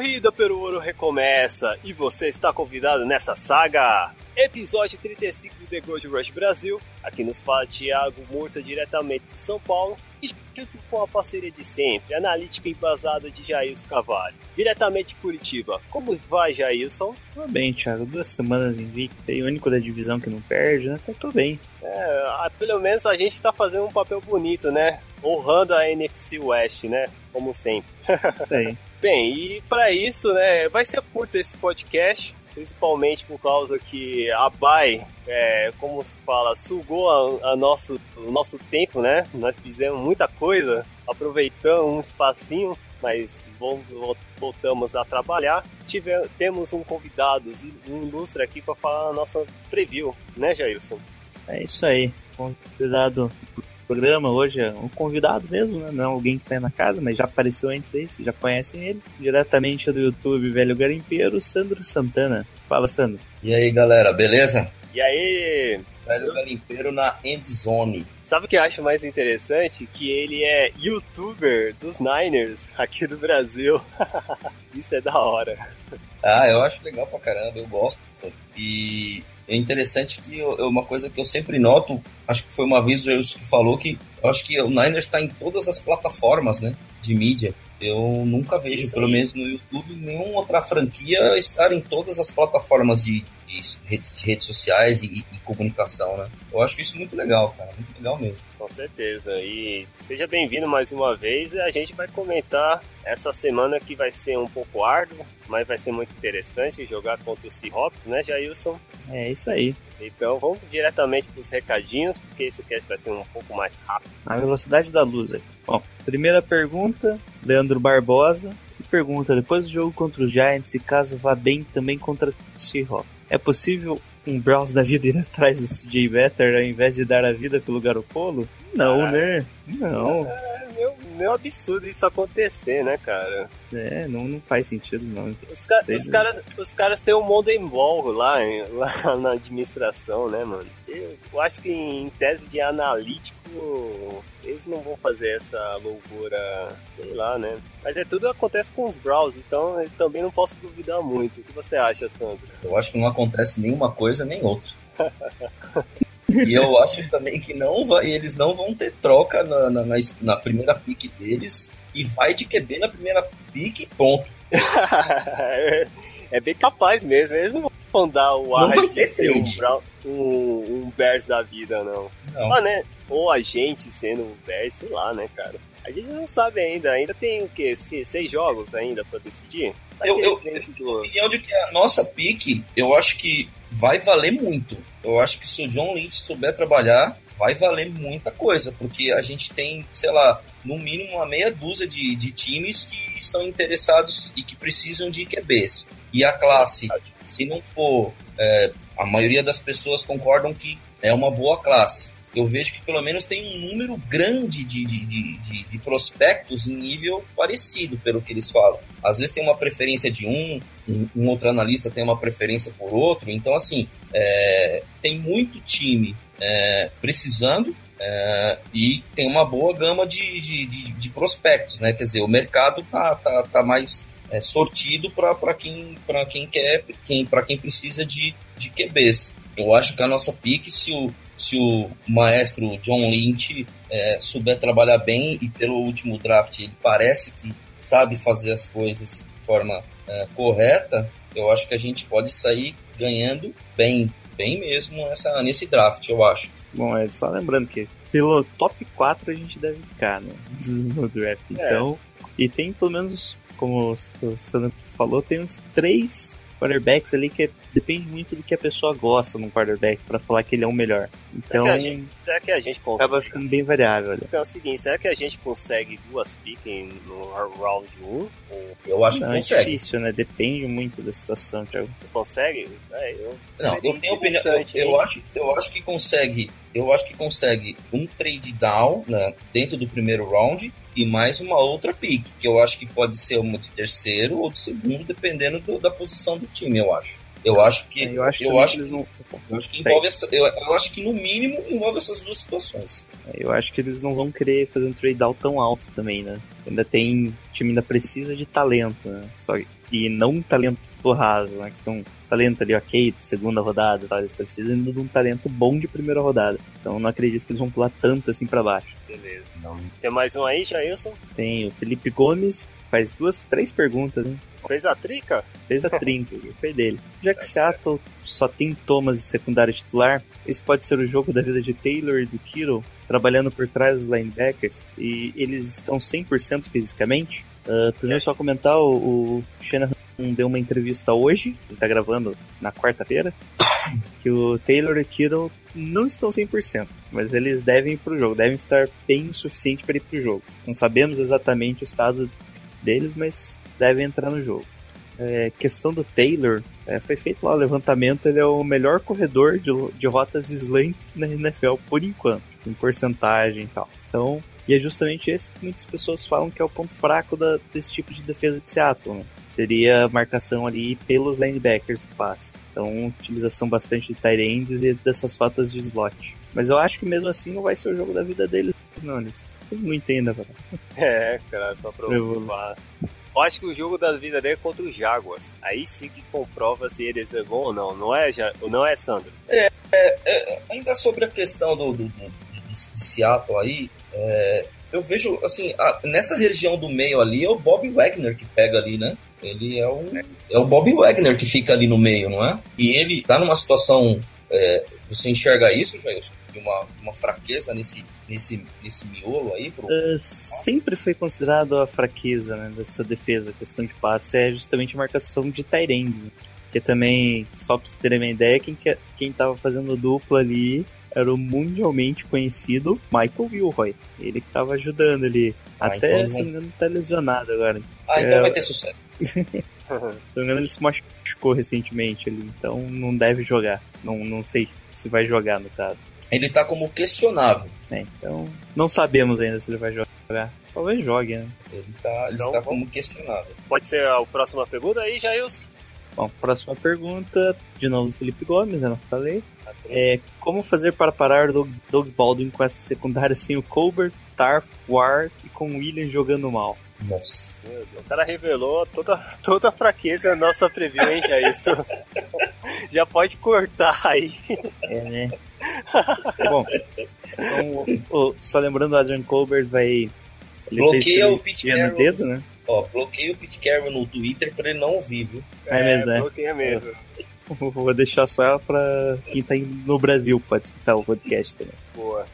Corrida pelo ouro recomeça e você está convidado nessa saga. Episódio 35 do The Gold Rush Brasil. Aqui nos fala Thiago Murta diretamente de São Paulo e junto com a parceria de sempre, analítica embasada de Jailson Cavalho. Diretamente de Curitiba. Como vai, Jailson? Tô bem, Thiago. Duas semanas invicto aí, o único da divisão que não perde, né? Até tô bem. É, pelo menos a gente tá fazendo um papel bonito, né? Honrando a NFC West, né? Como sempre. Isso aí. Bem, e para isso, né, vai ser curto esse podcast, principalmente por causa que a Bay, é, como se fala, sugou a, a nosso, o nosso tempo, né? Nós fizemos muita coisa, aproveitamos um espacinho, mas vol- vol- voltamos a trabalhar. Tive, temos um convidado, um ilustre aqui para falar a nossa preview, né, Jailson? É isso aí. Convidado do programa hoje é um convidado mesmo, né? Não é alguém que tá aí na casa, mas já apareceu antes aí, vocês já conhecem ele. Diretamente do YouTube Velho Garimpeiro, Sandro Santana. Fala, Sandro. E aí galera, beleza? E aí, Velho Garimpeiro na Endzone. Sabe o que eu acho mais interessante? Que ele é youtuber dos Niners aqui do Brasil. Isso é da hora. Ah, eu acho legal pra caramba, eu gosto. E é interessante que eu- é uma coisa que eu sempre noto, acho que foi uma vez o Jesus que falou que eu acho que o Niners está em todas as plataformas, né, de mídia. Eu nunca vejo, pelo menos no YouTube, nenhuma outra franquia estar em todas as plataformas de, de de redes sociais e, e comunicação, né? Eu acho isso muito legal, cara, muito legal mesmo. Com certeza. E seja bem-vindo mais uma vez. A gente vai comentar essa semana que vai ser um pouco árduo, mas vai ser muito interessante jogar contra o Seahawks, né, Jailson? É isso aí. Então vamos diretamente para os recadinhos, porque esse cast vai ser um pouco mais rápido. A velocidade da luz aí. Bom, primeira pergunta, Leandro Barbosa. Que pergunta, depois do jogo contra os Giants, e caso vá bem também contra o Seahawks, é possível um Browns da vida ir atrás do CJ Better ao invés de dar a vida pelo Garopolo? Não, né? Não. É meio, meio absurdo isso acontecer, né, cara? É, não, não faz sentido, não. Os, ca- os caras, os caras têm um Modern Ball lá, em- lá na administração, né, mano? Eu, eu acho que em tese de analítico, eles não vão fazer essa loucura, sei lá, né? Mas é tudo acontece com os Browns, então eu também não posso duvidar muito. O que você acha, Sandro? Eu acho que não acontece nenhuma coisa nem outra. e eu acho também que não vai, eles não vão ter troca na, na, na, primeira pique deles e vai de QB na primeira pique, ponto. é bem capaz mesmo, eles não vão dar o ar de ser um, um, um Bears da vida, não. Não. Ah, né? Ou a gente sendo o Bears, sei lá, né, cara? A gente não sabe ainda. Ainda tem o quê? Se- Seis jogos ainda pra decidir? Eu- eu- opinião de que a nossa pique, eu acho que vai valer muito. Eu acho que se o John Lynch souber trabalhar, vai valer muita coisa, porque a gente tem, sei lá, no mínimo uma meia dúzia de, de times que estão interessados e que precisam de QBs. E a classe, se não for, é, a maioria das pessoas concordam que é uma boa classe. Eu vejo que pelo menos tem um número grande de, de, de, de, prospectos em nível parecido, pelo que eles falam. Às vezes tem uma preferência de um, um, outro analista tem uma preferência por outro. Então, assim, é, tem muito time é, precisando é, e tem uma boa gama de, de, de, de prospectos, né? Quer dizer, o mercado tá, tá, tá mais é, sortido para quem, quem quer, quem, para quem precisa de, de QBs. Eu acho que a nossa pique, se o, se o maestro John Lynch é, souber trabalhar bem e pelo último draft ele parece que sabe fazer as coisas de forma é, correta, eu acho que a gente pode sair ganhando bem, bem mesmo nessa, nesse draft, eu acho. Bom, é só lembrando que pelo top 4 a gente deve ficar, né? No draft. Então. E tem pelo menos, como o Sandro falou, tem uns três quarterbacks ali que depende muito do que a pessoa gosta num quarterback pra falar que ele é o melhor. Então, Será, que a gente, será que a gente consegue? acaba ficando bem variável. ali. Então é o seguinte, será que a gente consegue duas piques no round 1? Ou Eu acho que Não, é consegue. difícil, né? Depende muito da situação, Thiago. você consegue? É, eu, Não, seria eu tenho opinião. Eu, eu acho, eu acho que consegue. Eu acho que consegue um trade down né, dentro do primeiro round e mais uma outra pick, que eu acho que pode ser uma de terceiro ou de segundo, dependendo do- da posição do time, eu acho. Eu acho que. É, eu acho, eu acho que não. Eu acho que envolve essa, eu, eu acho que no mínimo envolve essas duas situações. Eu acho que eles não vão querer fazer um trade down tão alto também, né? Ainda tem. O time ainda precisa de talento, né? Só, e não um talento raso, né? Que são talento ali, ok, segunda rodada, tá? Eles precisam de um talento bom de primeira rodada. Então eu não acredito que eles vão pular tanto assim pra baixo. Beleza. Tem mais um aí, Jailson? Tem o Felipe Gomes, faz duas, três perguntas, né? Fez a trica? Fez a trinca, foi dele. Já que Seattle só tem Thomas de secundário titular, esse pode ser o jogo da vida de Taylor e do Kittle, trabalhando por trás dos linebackers, e eles estão 100% fisicamente. Uh, primeiro, só comentar: o, o Shanahan deu uma entrevista hoje, ele tá gravando na quarta-feira, que o Taylor e o Kittle não estão 100%, mas eles devem ir pro jogo, devem estar bem o suficiente para ir pro jogo. Não sabemos exatamente o estado deles, mas devem entrar no jogo. É, questão do Taylor, é, foi feito lá o levantamento, ele é o melhor corredor de, de rotas slant na NFL por enquanto, em porcentagem e tal. Então, e é justamente esse que muitas pessoas falam que é o ponto fraco da- desse tipo de defesa de Seattle, né? Seria a marcação ali pelos linebackers do passe. Então, utilização bastante de tight ends e dessas rotas de slot. Mas eu acho que mesmo assim não vai ser o jogo da vida deles, não. Eles tem muito ainda, cara. É, cara, pra Eu- provar. Eu acho que o jogo da vida dele é contra os Jaguars. Aí sim que comprova se eles é bom ou não. Não é, Ja- não é Sandro? Ainda sobre a questão do, do, do- do- de Seattle aí, é, eu vejo, assim, a- nessa região do meio ali é o Bob Wagner que pega ali, né? Ele é o, é o Bob Wagner que fica ali no meio, não é? E ele tá numa situação. é, você enxerga isso, Jailson? Uma, uma fraqueza nesse, nesse, nesse miolo aí? Pro... Uh, sempre foi considerado a fraqueza né, dessa defesa, questão de passe, é justamente a marcação de end. né? Porque também, só pra vocês terem uma ideia, quem, que- quem tava fazendo dupla ali era o mundialmente conhecido Michael Wilroy. Ele que tava ajudando ali. Ah, Até, então se não me engano, tá lesionado agora. Ah, então é- vai ter sucesso. Se não me engano, ele se machucou recentemente ali. Então não deve jogar. Não, não sei se vai jogar, no caso. Ele tá como questionável. né? Então, não sabemos ainda se ele vai jogar. Talvez jogue, né? Ele tá, ele Então, está como questionável. Pode ser a próxima pergunta aí, Jailson? Bom, próxima pergunta, de novo do Felipe Gomes, eu não falei. É, como fazer para parar o Doug, Doug Baldwin com essa secundária sem o Colbert, Tarf, Ward e com o William jogando mal? Nossa. O cara revelou toda, toda a fraqueza da nossa preview, hein, Jailson? Já pode cortar aí. É, né? Bom, então, o- o- só lembrando, o Adrian Colbert vai. Ele Bloqueia fez o Pete Carroll. dedo, né? Ó, bloqueei o Pete Carroll no Twitter pra ele não ouvir, viu? É mesmo, né? bloqueia mesmo. Vou deixar só pra quem tá indo no Brasil pode escutar o podcast também. Boa.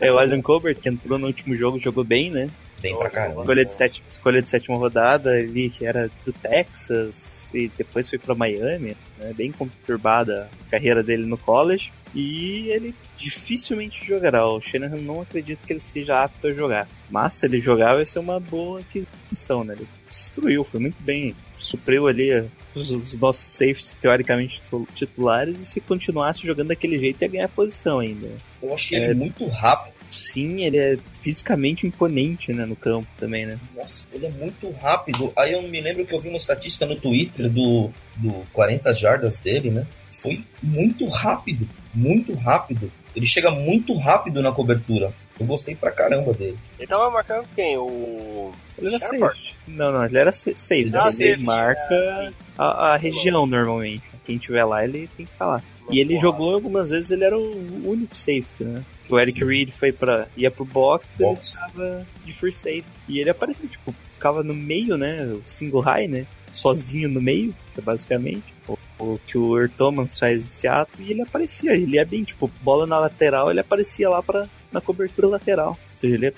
É o Adrian Colbert, que entrou no último jogo, jogou bem, né? Bem pra caramba. Escolha de, sétima, escolha de sétima rodada, ele que era do Texas e depois foi pra Miami, né? Bem conturbada a carreira dele no college. E ele dificilmente jogará. O Shanahan não acredita que ele esteja apto a jogar. Mas se ele jogar, vai ser uma boa aquisição, né? Ele destruiu, foi muito bem. Supriu ali os, os nossos safeties teoricamente titu- titulares. E se continuasse jogando daquele jeito, ia ganhar posição ainda. Eu achei É. ele muito rápido. Sim, ele é fisicamente imponente, né? No campo também, né? Nossa, ele é muito rápido. Aí eu me lembro que eu vi uma estatística no Twitter do, do 40 jardas dele, né? Foi muito rápido, muito rápido. Ele chega muito rápido na cobertura. Eu gostei pra caramba dele. Ele tava marcando quem? O. Ele era safe. Não, não, ele era sa- safe. Ah, ele safety, marca sim. a, a região normalmente. Quem tiver lá, ele tem que estar lá. E ele Porra. jogou algumas vezes, ele era o único safety, né? O Eric Sim. Reed foi pra. ia pro box, ele Box. ficava de free safety. E ele aparecia, tipo, ficava no meio, né? O single high, né? Sozinho no meio, é basicamente. O, o que o Earl Thomas faz esse ato, e ele aparecia, ele ia bem, tipo, bola na lateral, ele aparecia lá pra, na cobertura lateral. Ou seja, ele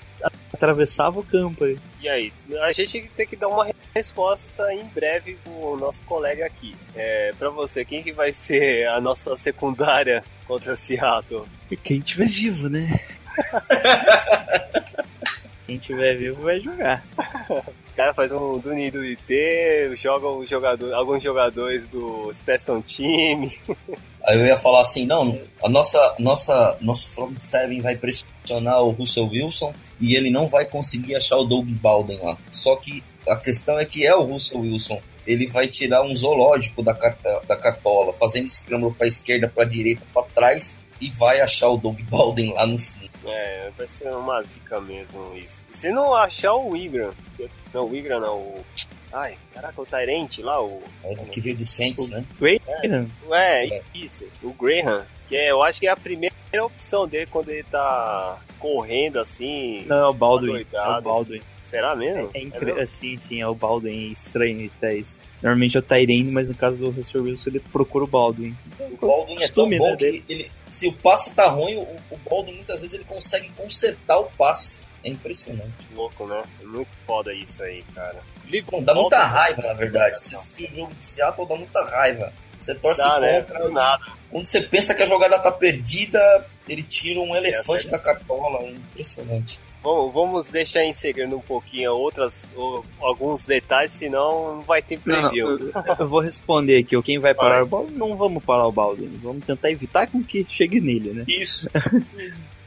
atravessava o campo aí. E aí, a gente tem que dar uma resposta em breve pro nosso colega aqui. É, pra você, quem que vai ser a nossa secundária contra Seattle? Quem tiver vivo, né? Quem tiver vivo vai jogar. O cara faz um do Nido IT, joga um jogador, alguns jogadores do Special Team. Aí eu ia falar assim, não, a nossa, nossa, nosso front seven vai pressionar o Russell Wilson e ele não vai conseguir achar o Doug Baldwin lá. Só que a questão é que é o Russell Wilson. Ele vai tirar um zoológico da, carta, da cartola, fazendo scramble para esquerda, para direita, para trás e vai achar o Doug Baldwin lá no fundo. É, vai ser uma zica mesmo isso. E se não achar o Igram, não, o Igram não, o... Ai, caraca, o Tyrant lá, o... É que veio do Saints, né? Graham? É, isso, o Graham, que é, eu acho que é a primeira opção dele quando ele tá correndo assim. Não, é o Baldwin. É o. Baldwin. Será mesmo? É, É mesmo? Sim, sim, é o Baldwin. É estranho até isso. Normalmente é o Tyrene, mas no caso do Russell Wilson ele procura o Baldwin. Então, O Baldwin é tão costume, bom né, que dele. ele, se o passe tá ruim, o, o Baldwin muitas vezes ele consegue consertar o passe. É impressionante. Que louco, né? É muito foda isso aí, cara. Bom, dá muita raiva, na verdade. Você assistir o jogo de Seattle, dá muita raiva. Você torce Dá, né? contra. Do nada. Quando você pensa que a jogada tá perdida, ele tira um elefante é. da cartola. É impressionante. Bom, vamos deixar em segredo um pouquinho outras, o- alguns detalhes, senão não vai ter Não, não, preview. eu, eu vou responder aqui. ó, Quem vai parar Vai. o Baldwin? Não vamos parar o Baldwin. Vamos tentar evitar com que chegue nele, né? Isso.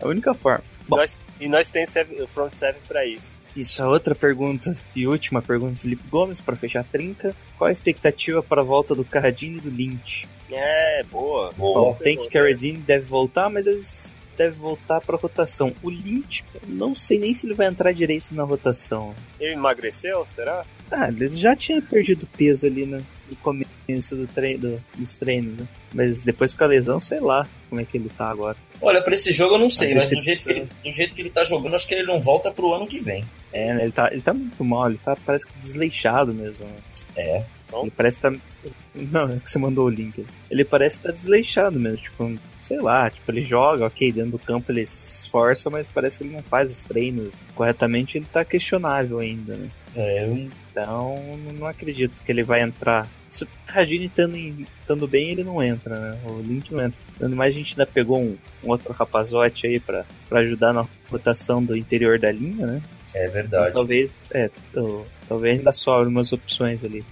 É a única forma. Bom. Nós- e nós temos o front serve pra isso. Isso, a outra pergunta e última pergunta do Felipe Gomes, para fechar a trinca. Qual a expectativa para a volta do Carradine e do Lynch? É, boa. Boa. Bom, tem que Carradine deve voltar, mas eles devem voltar para rotação. O Lynch, eu não sei nem se ele vai entrar direito na rotação. Ele emagreceu, será? Ah, ele já tinha perdido peso ali no, no começo do treino, dos treinos, né? Mas depois com a lesão, sei lá como é que ele tá agora. Olha, pra esse jogo eu não sei, mas do jeito, que ele, do jeito que ele tá jogando, acho que ele não volta pro ano que vem. É, né, ele tá, ele tá muito mal, ele tá parece que desleixado mesmo. Né? É. Ele parece que tá. Não, é que você mandou o link. Ele parece que tá desleixado mesmo. Tipo, sei lá, tipo, ele joga, ok, dentro do campo ele se esforça, mas parece que ele não faz os treinos corretamente, ele tá questionável ainda, né? É, Então, não acredito que ele vai entrar. Se o Rajini estando, em- estando bem, ele não entra, né? O Link não entra. Dando mais, a gente ainda pegou um, um outro rapazote aí pra ajudar na rotação do interior da linha, né? É Então, verdade. talvez, é, talvez ainda sobra umas opções ali.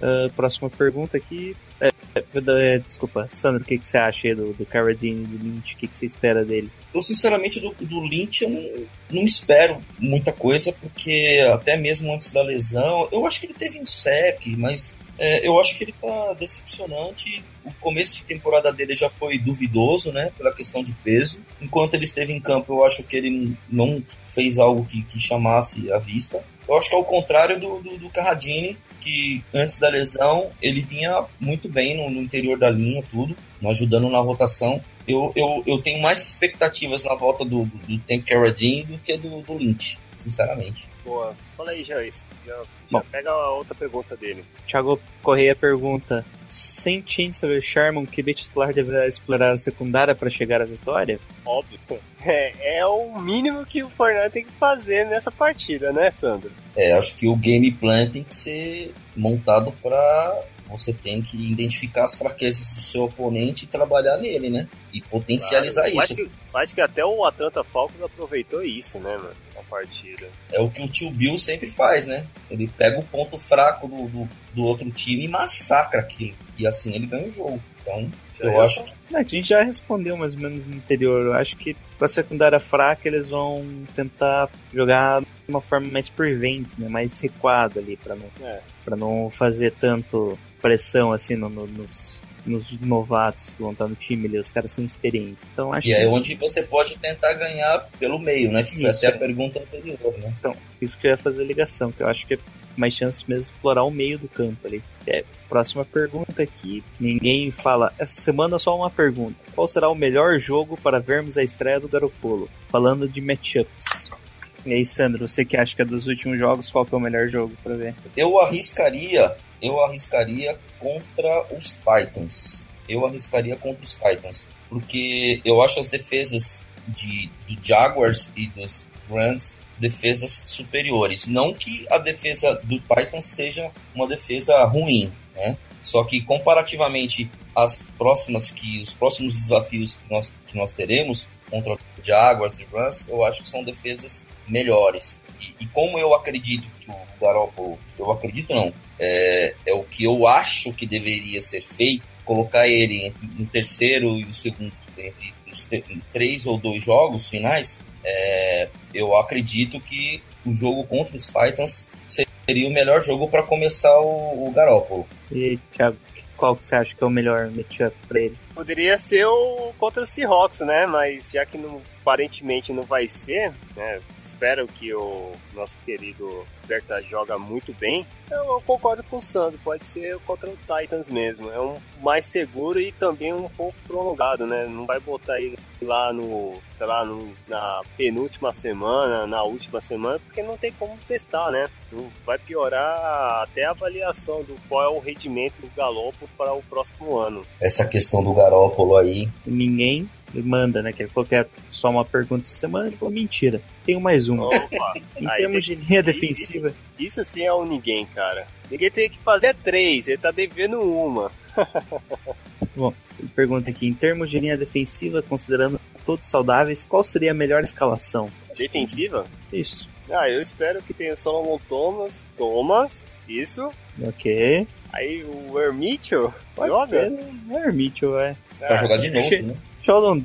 Ah, próxima pergunta aqui. É, é, é, desculpa, Sandro, o que, que você acha aí do, do Carradine do Lynch? O que, que você espera dele? Eu, sinceramente, do, do Lynch eu não, não espero muita coisa, porque até mesmo antes da lesão, eu acho que ele teve um sec, mas é, eu acho que ele tá decepcionante. O começo de temporada dele já foi duvidoso, né, pela questão de peso. Enquanto ele esteve em campo, eu acho que ele não fez algo que, que chamasse a vista. Eu acho que é o contrário do, do, do Carradine, que antes da lesão ele vinha muito bem no, no interior da linha, tudo, ajudando na rotação. Eu, eu, eu tenho mais expectativas na volta do, do, Tank Carradine do que do, do Lynch, sinceramente. Boa. Fala aí, já isso. Já, já Bom. pega a outra pergunta dele. Thiago Correia pergunta: sem Chancellor Sherman, que B titular deverá explorar a secundária para chegar à vitória? Óbvio. É, é o mínimo que o Fortnite tem que fazer nessa partida, né, Sandro? É, acho que o game plan tem que ser montado para você tem que identificar as fraquezas do seu oponente e trabalhar nele, né? E potencializar Claro. Eu isso. Acho que, acho que até o Atlanta Falcons aproveitou isso, né, mano? Partida. É o que o tio Bill sempre faz, né? Ele pega o ponto fraco do, do, do outro time e massacra aquilo. E assim ele ganha o jogo. Então, Já eu é. acho que Não, a gente já respondeu mais ou menos no interior. Eu acho que com a secundária fraca eles vão tentar jogar de uma forma mais prevent, né? mais recuada ali, para não, É. pra não fazer tanto pressão assim no- no- nos, nos novatos que vão estar no time ali. Os caras são experientes. Então acho E é que onde você pode tentar ganhar pelo meio, né? Que foi Isso, até é. a pergunta anterior, né? isso que eu ia fazer a ligação, que eu acho que é mais chance mesmo de explorar o meio do campo ali. É, próxima pergunta aqui. Ninguém fala. Essa semana só uma pergunta. Qual será o melhor jogo para vermos a estreia do Garopolo? Falando de matchups. E aí, Sandro, você que acha que é dos últimos jogos, qual que é o melhor jogo para ver? Eu arriscaria, eu arriscaria contra os Titans. Eu arriscaria contra os Titans, porque eu acho as defesas de do Jaguars e dos Rams defesas superiores. Não que a defesa do Titans seja uma defesa ruim, né? Só que comparativamente às próximas que os próximos desafios que nós, que nós teremos contra Jaguars e Rams, eu acho que são defesas melhores. E, e como eu acredito que o Garoppolo, eu acredito não, é, é o que eu acho que deveria ser feito, colocar ele entre o terceiro e o segundo, entre os três ou dois jogos finais, é, eu acredito que o jogo contra os Titans seria o melhor jogo para começar o, o Garoppolo. E, Thiago, qual que você acha que é o melhor matchup para ele? Poderia ser o contra o Seahawks, né? Mas já que não, aparentemente não vai ser, né? Espero que o nosso querido Berta joga muito bem. Eu, concordo com o Sandro, pode ser contra o Titans mesmo. É um mais seguro e também um pouco prolongado, né? Não vai botar ele lá no, sei lá, no, na penúltima semana, na última semana, porque não tem como testar, né? Vai piorar até a avaliação do qual é o rendimento do Galopo para o próximo ano. Essa questão do Garópolo aí. Ninguém manda, né? Que ele falou que é só uma pergunta essa semana, ele falou mentira. Tenho mais uma. Opa, em termos de linha defensiva. Isso, isso sim é o ninguém, cara. Ninguém tem que fazer três, ele tá devendo uma. Bom, ele pergunta aqui, em termos de linha defensiva, considerando todos saudáveis, qual seria a melhor escalação? Defensiva? Isso. Ah, eu espero que tenha Solomon Thomas. Thomas, isso. Ok. Aí o Hermitio Pode joga? Ser, o Hermitio, é. Pra jogar de novo, né? Sheldon,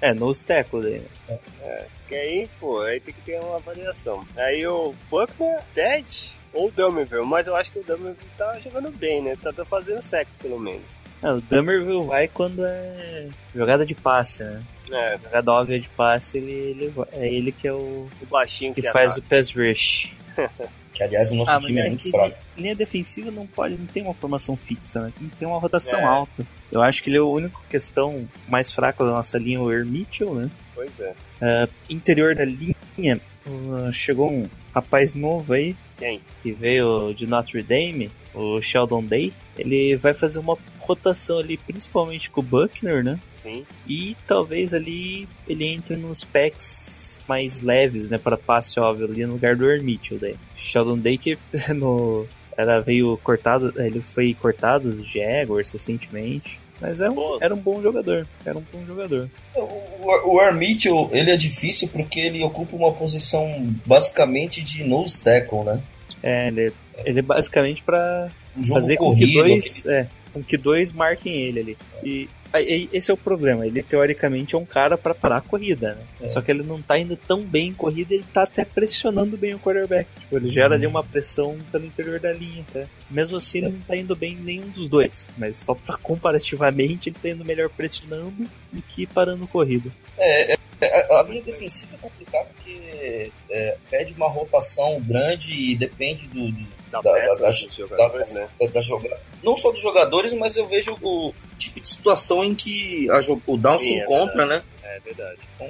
é, no tackle dele. É, é, que aí, pô, aí tem que ter uma variação. Aí o Buckner, Dead ou o Dummerville, mas eu acho que o Dummerville tá jogando bem, né? Tá fazendo sec, pelo menos. É, o Dummerville vai quando é jogada de passe, né? É. Jogada óbvia de passe, ele, ele, é ele que é o, o baixinho que, que faz o pass rush. Que aliás o nosso ah, time é, é muito fraco. Linha defensiva não pode, não tem uma formação fixa, né? Tem que ter uma rotação é. alta. Eu acho que ele é o único questão mais fraca da nossa linha, o Mitchell, né? Pois é. Uh, interior da linha, uh, chegou um rapaz novo aí. Quem? Que veio de Notre Dame, o Sheldon Day. Ele vai fazer uma rotação ali, principalmente com o Buckner, né? Sim. E talvez ali ele entre nos packs mais leves, né, para passe óbvio ali no lugar do Hermitio daí. Sheldon Day que no era veio cortado, ele foi cortado do Jaguars recentemente. Mas é um, era um bom jogador. Era um bom jogador. O, o ele é difícil porque ele ocupa uma posição basicamente de nose tackle, né? É, ele, ele é basicamente para fazer com que dois, aquele... é, com que dois marquem ele ali. E esse é o problema. Ele teoricamente é um cara para parar a corrida, né? É. Só que ele não tá indo tão bem em corrida, ele tá até pressionando bem o quarterback. Tipo, ele gera ali uma pressão pelo interior da linha, tá? Mesmo assim, ele não tá indo bem em nenhum dos dois. Mas só pra comparativamente, ele tá indo melhor pressionando do que parando corrida. É, é, é a linha defensiva é complicada porque é, pede uma rotação grande e depende do, do da, da, da, da, jogadores, né? da. Não só dos jogadores, mas eu vejo o tipo de situação em que a, o Down Sim, se é encontra, né? É verdade. Então,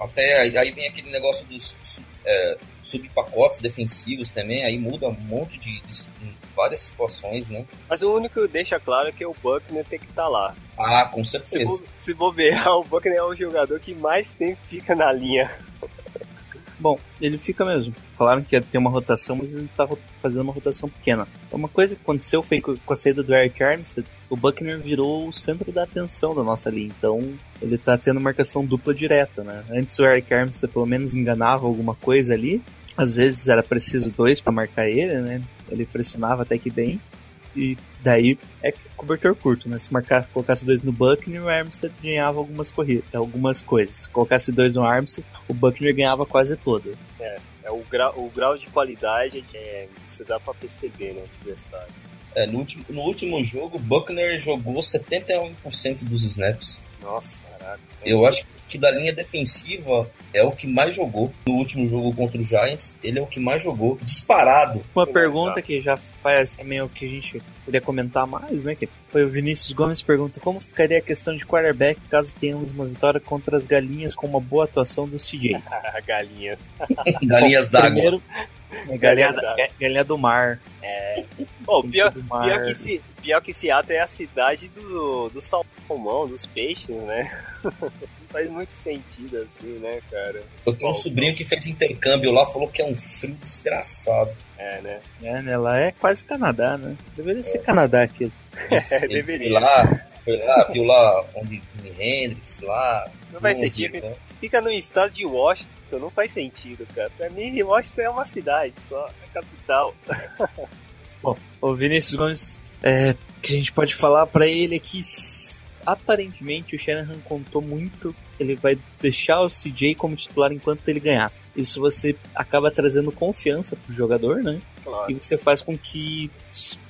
até aí, aí vem aquele negócio dos é, subpacotes defensivos também, aí muda um monte de, de, várias situações, né? Mas o único que deixa claro é que o Buckner tem que estar tá lá. Ah, com certeza. Se, se bobear, o Buckner é o jogador que mais tempo fica na linha. Bom, ele fica mesmo. Falaram que ia ter uma rotação, mas ele tá fazendo uma rotação pequena. Uma coisa que aconteceu foi com a saída do Eric Armstead, o Buckner virou o centro da atenção da nossa linha. Então, ele tá tendo marcação dupla direta, né? Antes o Eric Armstead pelo menos enganava alguma coisa ali. Às vezes era preciso dois para marcar ele, né? Ele pressionava até que bem. E daí é cobertor curto, né? Se marcar, colocasse dois no Buckner, o Armstead ganhava algumas corridas, algumas coisas. Se colocasse dois no Armstead, o Buckner ganhava quase todas. É, é o, grau, o grau de qualidade é, você dá para perceber, né, adversários. É, no último, no último jogo, o Buckner jogou 71% dos snaps. Nossa, caraca. Eu acho que da linha defensiva é o que mais jogou no último jogo contra o Giants. Ele é o que mais jogou, disparado. Uma pergunta que já faz também o que a gente queria comentar mais, né? Que foi o Vinícius Gomes pergunta como ficaria a questão de quarterback caso tenhamos uma vitória contra as galinhas com uma boa atuação do CJ. galinhas. galinhas d'água. Primeiro, é galinha, galinha, do mar. É. Oh, pior, pior, que se, pior que Seattle é a cidade do, do salmão, dos peixes, né? faz muito sentido assim, né, cara? Eu tenho um Bom, sobrinho que fez intercâmbio lá, falou que é um frio desgraçado. É, né? É, né? Lá é quase Canadá, né? Deveria ser Canadá aquilo. É, deveria. Foi lá, foi lá, viu lá onde Jimi Hendrix lá. Não faz sentido. né? Fica no estado de Washington, não faz sentido, cara. Pra mim, Washington é uma cidade, só a capital. O Vinícius Gomes, é, que a gente pode falar pra ele é que aparentemente o Shanahan contou muito. Ele vai deixar o CJ como titular enquanto ele ganhar. Isso você acaba trazendo confiança pro jogador, né? Claro. E você faz com que,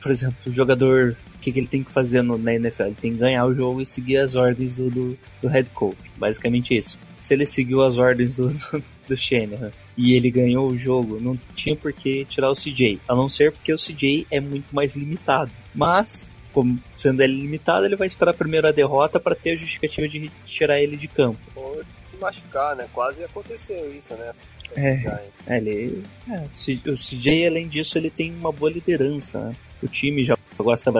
por exemplo, o jogador, o que, que ele tem que fazer no, na NFL? Ele tem que ganhar o jogo e seguir as ordens do, do, do head coach. Basicamente isso. Se ele seguiu as ordens do, do, do Shanahan e ele ganhou o jogo, não tinha por que tirar o CJ. A não ser porque o CJ é muito mais limitado. Mas, como sendo ele limitado, ele vai esperar primeiro a derrota para ter a justificativa de tirar ele de campo. Ou se machucar, né? Quase aconteceu isso, né? É. É, ele, é, o CJ, além disso, ele tem uma boa liderança. né? O time já gosta,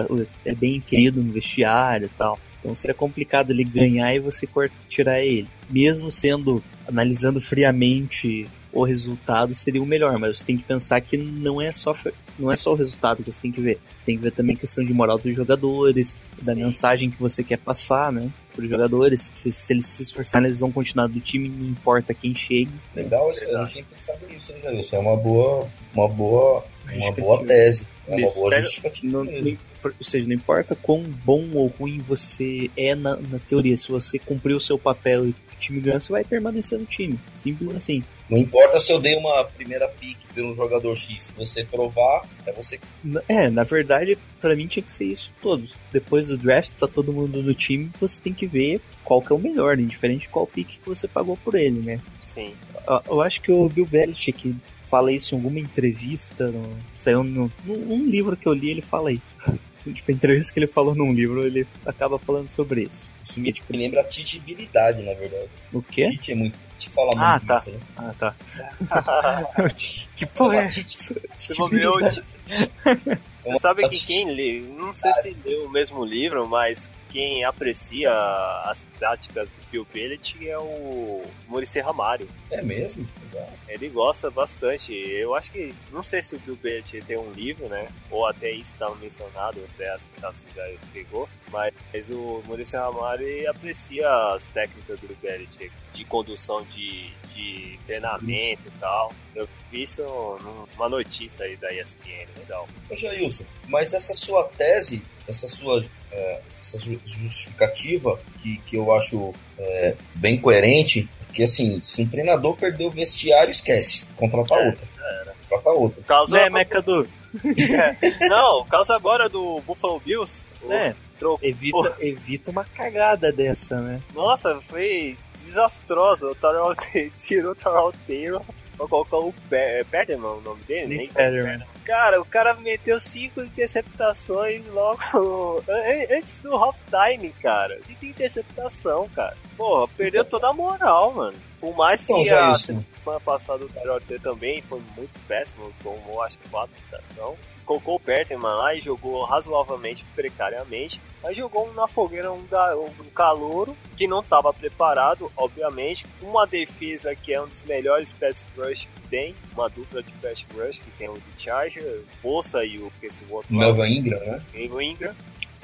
é bem querido no vestiário e tal. Então seria complicado ele ganhar e você tirar ele. Mesmo sendo, analisando friamente o resultado, seria o melhor. Mas você tem que pensar que não é só, não é só o resultado que você tem que ver. Você tem que ver também a questão de moral dos jogadores, da Sim. mensagem que você quer passar, né? Para os jogadores, se, se eles se esforçarem, eles vão continuar do time, não importa quem chegue. Legal, isso, eu não tinha pensado nisso, hein, Jair? Isso é uma boa, uma boa, uma boa tese. É uma boa Pega- justificativa. Não, ou seja, não importa quão bom ou ruim você é na, na teoria, se você cumprir o seu papel e o time ganha, você vai permanecer no time. Simples assim. Não importa se eu dei uma primeira pick pelo jogador X, se você provar, é você que Na- É, na verdade, pra mim tinha que ser isso todos. Depois do draft, tá todo mundo do time, você tem que ver qual que é o melhor, indiferente de qual pick que você pagou por ele, né? Sim. Eu- Eu acho que o Bill Belichick fala isso em alguma entrevista, no, saiu no, num, num livro que eu li, ele fala isso. Tipo, a entrevista que ele falou num livro, ele acaba falando sobre isso. Isso me, me lembra a titibilidade, na verdade. O quê? Tite é muito. Te fala muito Ah, tá. isso, né? Ah, tá. que porra é essa? Você leu, Você sabe que quem lê, não sei se leu o mesmo livro, mas quem aprecia as táticas do Bill Belichick é o Muricy Ramário. É mesmo? Legal. Ele gosta bastante. Eu acho que, não sei se o Bill Belichick tem um livro, né? Ou até isso estava mencionado, até as, as cidades pegou. Mas o Maurício ele aprecia as técnicas do Bill Belichick de condução de, de treinamento e tal. Eu vi isso numa notícia aí da ESPN, legal. Ô Jailson, mas essa sua tese, essa sua é, essa ju- justificativa, que, que eu acho é, bem coerente, porque assim, se um treinador perdeu o vestiário, esquece. Contratar É, outro. Contratar outro. O caso Né, Mecadu? Não, o caso agora do Buffalo Bills. o É, evita, evita uma cagada dessa, né? Nossa, foi desastrosa. O Tarot tirou o Tarot Taylor pra colocar o é Peterman, o nome dele? Nick Peterman. Cara, o cara meteu cinco interceptações logo an- antes do halftime, cara. Cinco interceptação, cara. Porra, perdeu toda a moral, mano. Por mais que Então, a Jailson, semana passada o Tarot também foi muito péssimo, tomou acho que quatro interceptação. Colocou o Peterman lá e jogou razoavelmente precariamente. Mas jogou na fogueira um, um calouro que não estava preparado, obviamente. Uma defesa que é um dos melhores pass rush que tem. Uma dupla de pass rush que tem o de Charger, Bolsa e o esqueci o outro. Melvin Ingram, né? Evan Ingram.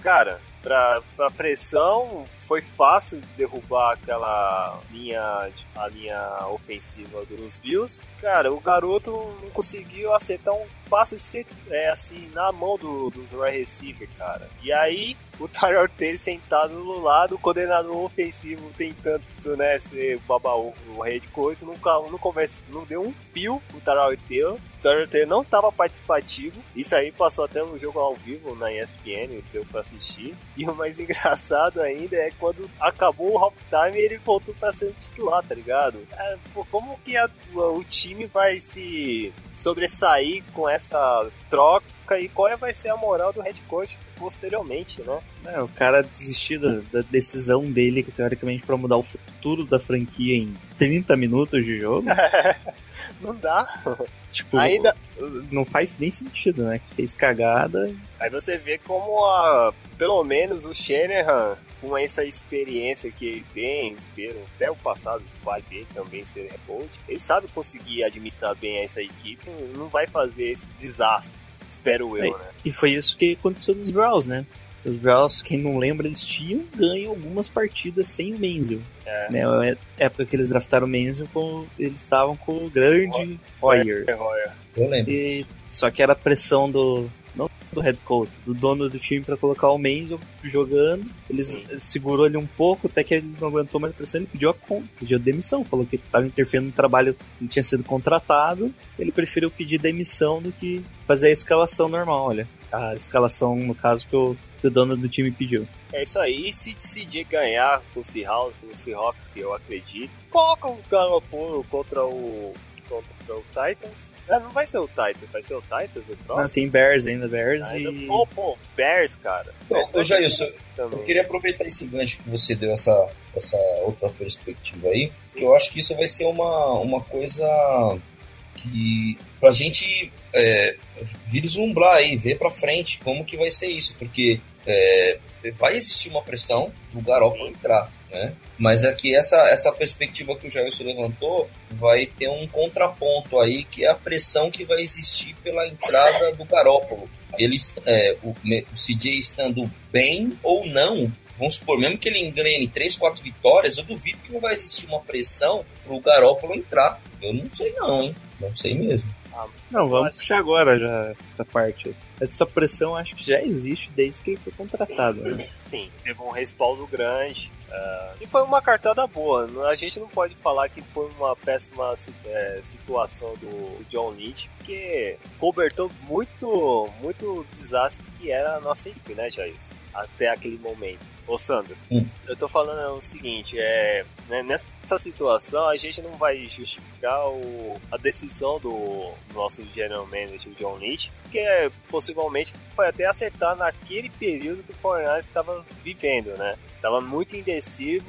Cara, pra, pra pressão foi fácil derrubar aquela linha, a linha ofensiva dos Bills. Cara, o garoto não conseguiu acertar um passe se- é, assim na mão do, dos wide receiver, cara. E aí o Tyler Taylor sentado no lado, o coordenador ofensivo tentando né, ser babaú o head coach, nunca, não, conversa, não deu um pio o Tyler Taylor. O Tyler Taylor não estava participativo. Isso aí passou até no jogo ao vivo na ESPN, deu pra assistir. E o mais engraçado ainda é quando acabou o halftime ele voltou pra ser titular, tá ligado? É, pô, como que a- o time vai se sobressair com essa troca e qual é- vai ser a moral do head coach posteriormente, né? É, o cara desistiu da, da decisão dele, que teoricamente pra mudar o futuro da franquia em 30 minutos de jogo. Não dá. tipo, Ainda, não faz nem sentido, né? Que fez cagada. Aí você vê como a, pelo menos o Shanahan com essa experiência que ele tem, até o passado, vai ter também ser repost, ele sabe conseguir administrar bem essa equipe, não vai fazer esse desastre, espero eu, É, né? E foi isso que aconteceu nos Browns, né? Os Browns, quem não lembra, eles tinham ganho algumas partidas sem o Menzel. É. Né? A época que eles draftaram o Menzel, com- eles estavam com o grande Hoyer. Royer. Eu lembro. E, só que era pressão do. Não do head coach, do dono do time pra colocar o Menzel jogando. Ele segurou ele um pouco, até que ele não aguentou mais a pressão, ele pediu a conta, pediu a demissão, falou que estava interferindo no trabalho que tinha sido contratado. Ele preferiu pedir demissão do que fazer a escalação normal, olha. A escalação, no caso, que o, que o dono do time pediu. É isso aí, e se decidir ganhar com o Seahawks, com o Seahawks, que eu acredito, coloca o Garoppolo contra o contra o Titans. Ah, não vai ser o Titans, vai ser o Titans o Ah, próximo. tem Bears ainda, Bears Ainda, e. pô, pô, Bears, cara. Não, Bears ô, Jailson, também. Eu queria aproveitar esse gancho que você deu, essa, essa outra perspectiva aí, que eu acho que isso vai ser uma, uma coisa que pra gente é, vislumbrar aí, ver pra frente como que vai ser isso, porque é, vai existir uma pressão no Garoppolo entrar, né? Mas é que essa, essa perspectiva que o Jailson levantou vai ter um contraponto aí, que é a pressão que vai existir pela entrada do Garópolo. Eles, é, o, o CJ estando bem ou não, vamos supor, mesmo que ele engrene 3, 4 vitórias, eu duvido que não vai existir uma pressão pro Garópolo entrar. Eu não sei não, hein? Não sei mesmo. Não, vamos acho- puxar agora já essa parte. Essa pressão acho que já existe desde que ele foi contratado. Né? Sim, teve um respaldo grande. ah, e foi uma cartada boa. A gente não pode falar que foi uma péssima si- eh, situação do John Lynch, porque cobertou muito, muito desastre que era a nossa equipe, né, Jair? Até aquele momento. Ô Sandro, Hum. eu tô falando o seguinte, é, né, nessa situação a gente não vai justificar o- a decisão do nosso general manager, o John Lynch, porque é, possivelmente foi até acertar naquele período que o Fortnite estava vivendo, né? Tava muito indeciso,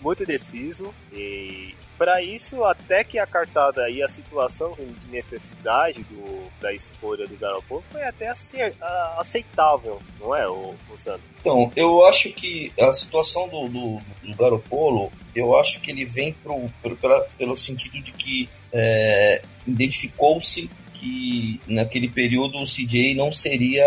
muito indeciso e para isso até que a cartada e a situação de necessidade do, da escolha do Garoppolo foi até aceitável, não é, o, o Sandro? Então, eu acho que a situação do, do, do Garopolo, eu acho que ele vem pro, pro- pela- pelo sentido de que é, identificou-se que naquele período o CJ não seria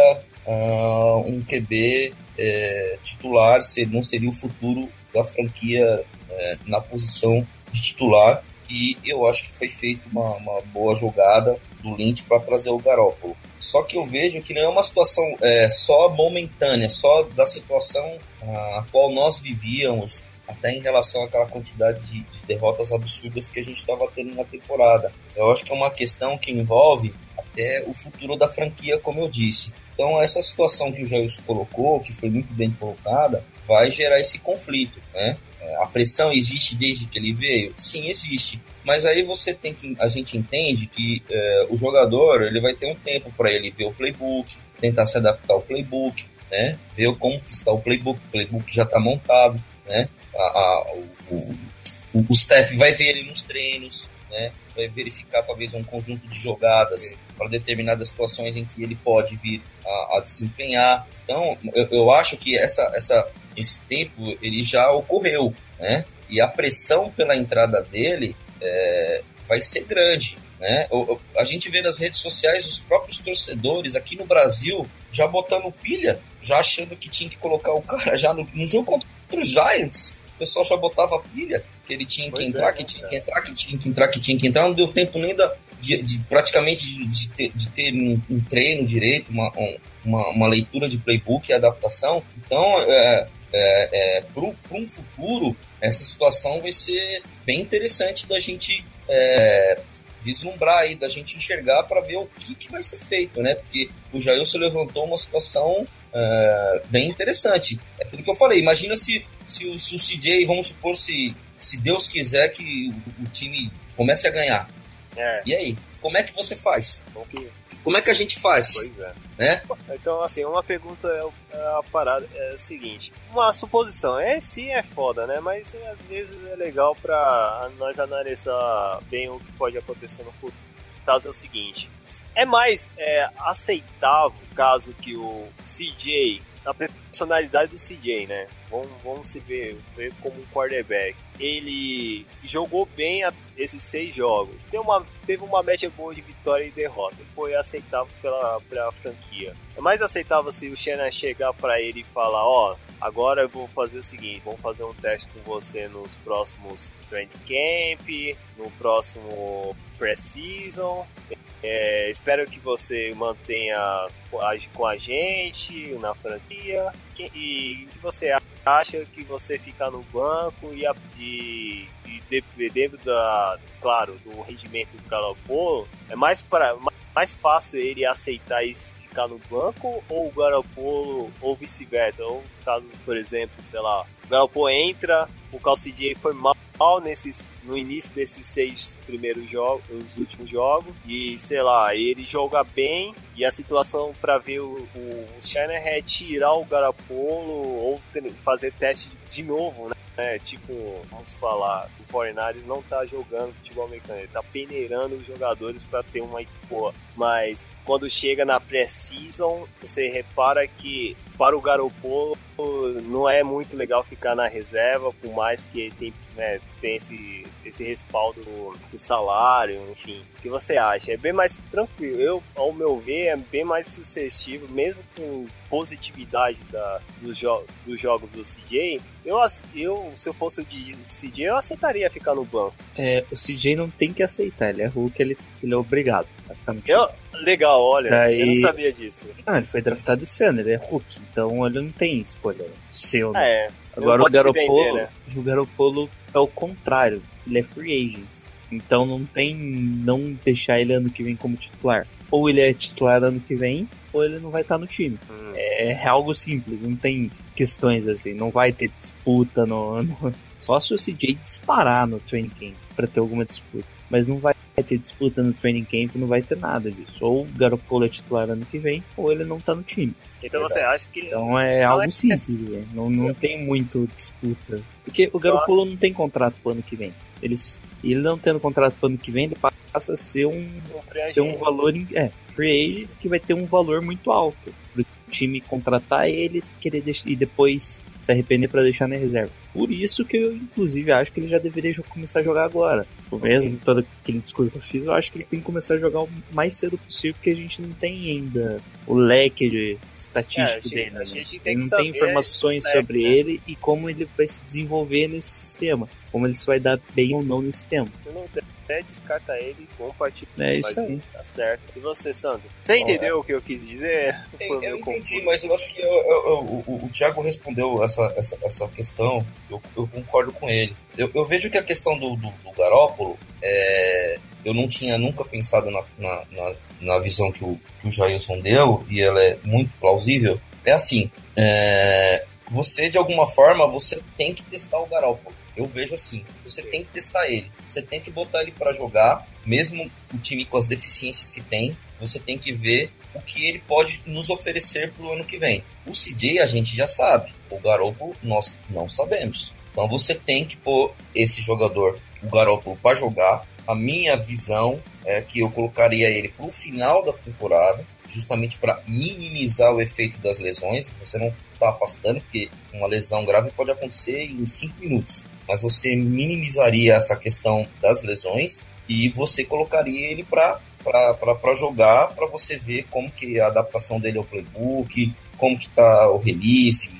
ah, um QB é, titular, não seria o futuro da franquia é, na posição de titular. E eu acho que foi feita uma, uma boa jogada do Lynch para trazer o Garópolo. Só que eu vejo que não é uma situação é, só momentânea, só da situação a qual nós vivíamos, até em relação àquela quantidade de, de derrotas absurdas que a gente estava tendo na temporada. Eu acho que é uma questão que envolve até o futuro da franquia, como eu disse. Então, essa situação que o Jailson colocou, que foi muito bem colocada, vai gerar esse conflito, né? A pressão existe desde que ele veio? Sim, existe. Mas aí você tem que. A gente entende que é, o jogador ele vai ter um tempo para ele ver o playbook, tentar se adaptar ao playbook, né? Ver como está o playbook, o playbook já está montado, né? A, a- o, o, o staff vai ver ele nos treinos, né? Vai verificar talvez um conjunto de jogadas para determinadas situações em que ele pode vir a, a desempenhar. Então, eu, eu acho que essa, essa, esse tempo ele já ocorreu, né? E a pressão pela entrada dele é, vai ser grande. Né? O- o- A gente vê nas redes sociais os próprios torcedores aqui no Brasil já botando pilha, já achando que tinha que colocar o cara já no, no jogo contra os Giants. O pessoal já botava pilha, que ele tinha que entrar, é, que tinha cara? que entrar, que tinha que entrar, que tinha que entrar. Não deu tempo nem da, de, de- praticamente de, de ter, de ter um, um treino direito, uma, um- uma, uma leitura de playbook e adaptação. Então, é, é, é, para um futuro, essa situação vai ser bem interessante da gente é, vislumbrar aí, da gente enxergar para ver o que, que vai ser feito, né? Porque o Jailson levantou uma situação é, bem interessante. É aquilo que eu falei, imagina se, se, o, se o CJ, vamos supor, se, se Deus quiser que o, o time comece a ganhar. É, E aí, como é que você faz? que. Como é que a gente faz? Pois é. Né? Então, assim, uma pergunta é, é a parada é o seguinte: uma suposição, é sim é foda, né? Mas às vezes é legal pra nós analisar bem o que pode acontecer no futuro. O caso é o seguinte: é mais é, aceitável caso que o CJ a personalidade do CJ, né? Vamos, vamos se ver, ver como um quarterback. Ele jogou bem a, esses seis jogos. Teve uma, teve uma média boa de vitória e derrota. Foi aceitável pela, pela franquia. É mais aceitável se o Shannon chegar para ele e falar: Ó, oh, agora eu vou fazer o seguinte: vamos fazer um teste com você nos próximos training camp, no próximo pré-season. É, espero que você mantenha com a gente na franquia e que você acha que você ficar no banco e, e, e dependendo da claro do rendimento do Garoppolo é mais para mais fácil ele aceitar isso ficar no banco ou o Garoppolo ou vice-versa? Ou caso por exemplo sei lá o Garoppolo entra o Calcidier foi mal nesses, no início desses seis primeiros jogos, os últimos jogos, e sei lá, ele joga bem e a situação para ver o, o, o é tirar o Garapolo ou fazer teste de novo, né? É, tipo, vamos falar, o Fortnite não tá jogando futebol americano, ele tá peneirando os jogadores para ter uma boa. Mas quando chega na pré-season, você repara que para o Garopolo não é muito legal ficar na reserva, por mais que ele tem, né, tem esse, esse respaldo do, salário, enfim. O que você acha? É bem mais tranquilo. Eu, ao meu ver, é bem mais sucessivo, mesmo com positividade da, dos, jo dos jogos do CJ. Eu, eu, se eu fosse o CJ, eu aceitaria ficar no banco. É, o CJ não tem que aceitar, ele é Hulk, ele, ele é obrigado a ficar no. Eu, legal, olha, Daí... eu não sabia disso. Ah, ele foi draftado esse ano, ele é Hulk, então ele não tem escolha seu. Né? É, Agora o Garopolo, né? o Garopolo é o contrário, ele é free agents. Então não tem não deixar ele ano que vem como titular. Ou ele é titular ano que vem, ou ele não vai estar no time. Hum. É, é, algo simples, não tem questões assim, não vai ter disputa no, no... só se o CJ disparar no training camp para ter alguma disputa, mas não vai ter disputa no training camp, não vai ter nada disso. Ou o Garoppolo é titular ano que vem, ou ele não tá no time. Então você acha que. Então é algo é simples, é... não, não tem muito disputa. Porque o Garoppolo não tem contrato pro ano que vem. Eles, ele não tendo contrato pro ano que vem, ele passa a ser um, ter um valor. É, free agents que vai ter um valor muito alto. Pro time contratar ele querer deixar, e depois se arrepender para deixar na reserva. Por isso que eu, inclusive, acho que ele já deveria começar a jogar agora. O mesmo, todo aquele discurso que eu fiz, eu acho que ele tem que começar a jogar o mais cedo possível, porque a gente não tem ainda o leque de estatístico é, dele. Né? Tem não tem informações leque, sobre né? ele e como ele vai se desenvolver nesse sistema. Como ele se vai dar bem ou não nesse sistema. até descarta ele com partir. É isso aí. Tá certo. E você, Sandro? Você entendeu é. o que eu quis dizer? Eu, eu entendi, mas eu acho que eu, eu, o, o Thiago respondeu essa, essa, essa questão. Eu, eu concordo com ele. Eu, eu vejo que a questão do, do, do Garópolo é, eu não tinha nunca pensado na, na, na, na visão que o, que o Jailson deu, e ela é muito plausível. É assim, é, você de alguma forma você tem que testar o Garópolo. Eu vejo assim, você tem que testar ele, você tem que botar ele para jogar, mesmo o time com as deficiências que tem, você tem que ver o que ele pode nos oferecer para o ano que vem. O CJ a gente já sabe, o Garoppolo nós não sabemos. Então você tem que pôr esse jogador, o Garoppolo, para jogar. A minha visão é que eu colocaria ele para o final da temporada, justamente para minimizar o efeito das lesões. Você não está afastando, porque uma lesão grave pode acontecer em 5 minutos mas você minimizaria essa questão das lesões e você colocaria ele para para jogar, para você ver como que a adaptação dele ao playbook, como que tá o release,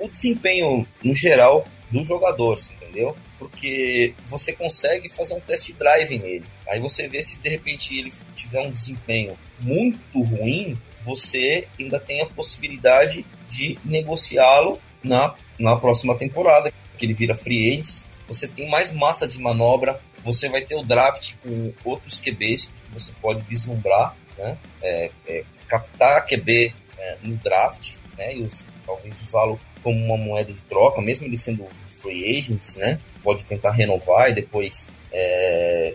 o desempenho no geral do jogador, entendeu? Porque você consegue fazer um test drive nele. Aí você vê se de repente ele tiver um desempenho muito ruim, você ainda tem a possibilidade de negociá-lo na, na próxima temporada, que ele vira free agents, você tem mais massa de manobra, você vai ter o draft com outros QBs que você pode vislumbrar, né? É, é, captar QB é, no draft, né? E os, talvez usá-lo como uma moeda de troca, mesmo ele sendo free agents, né? Pode tentar renovar e depois é,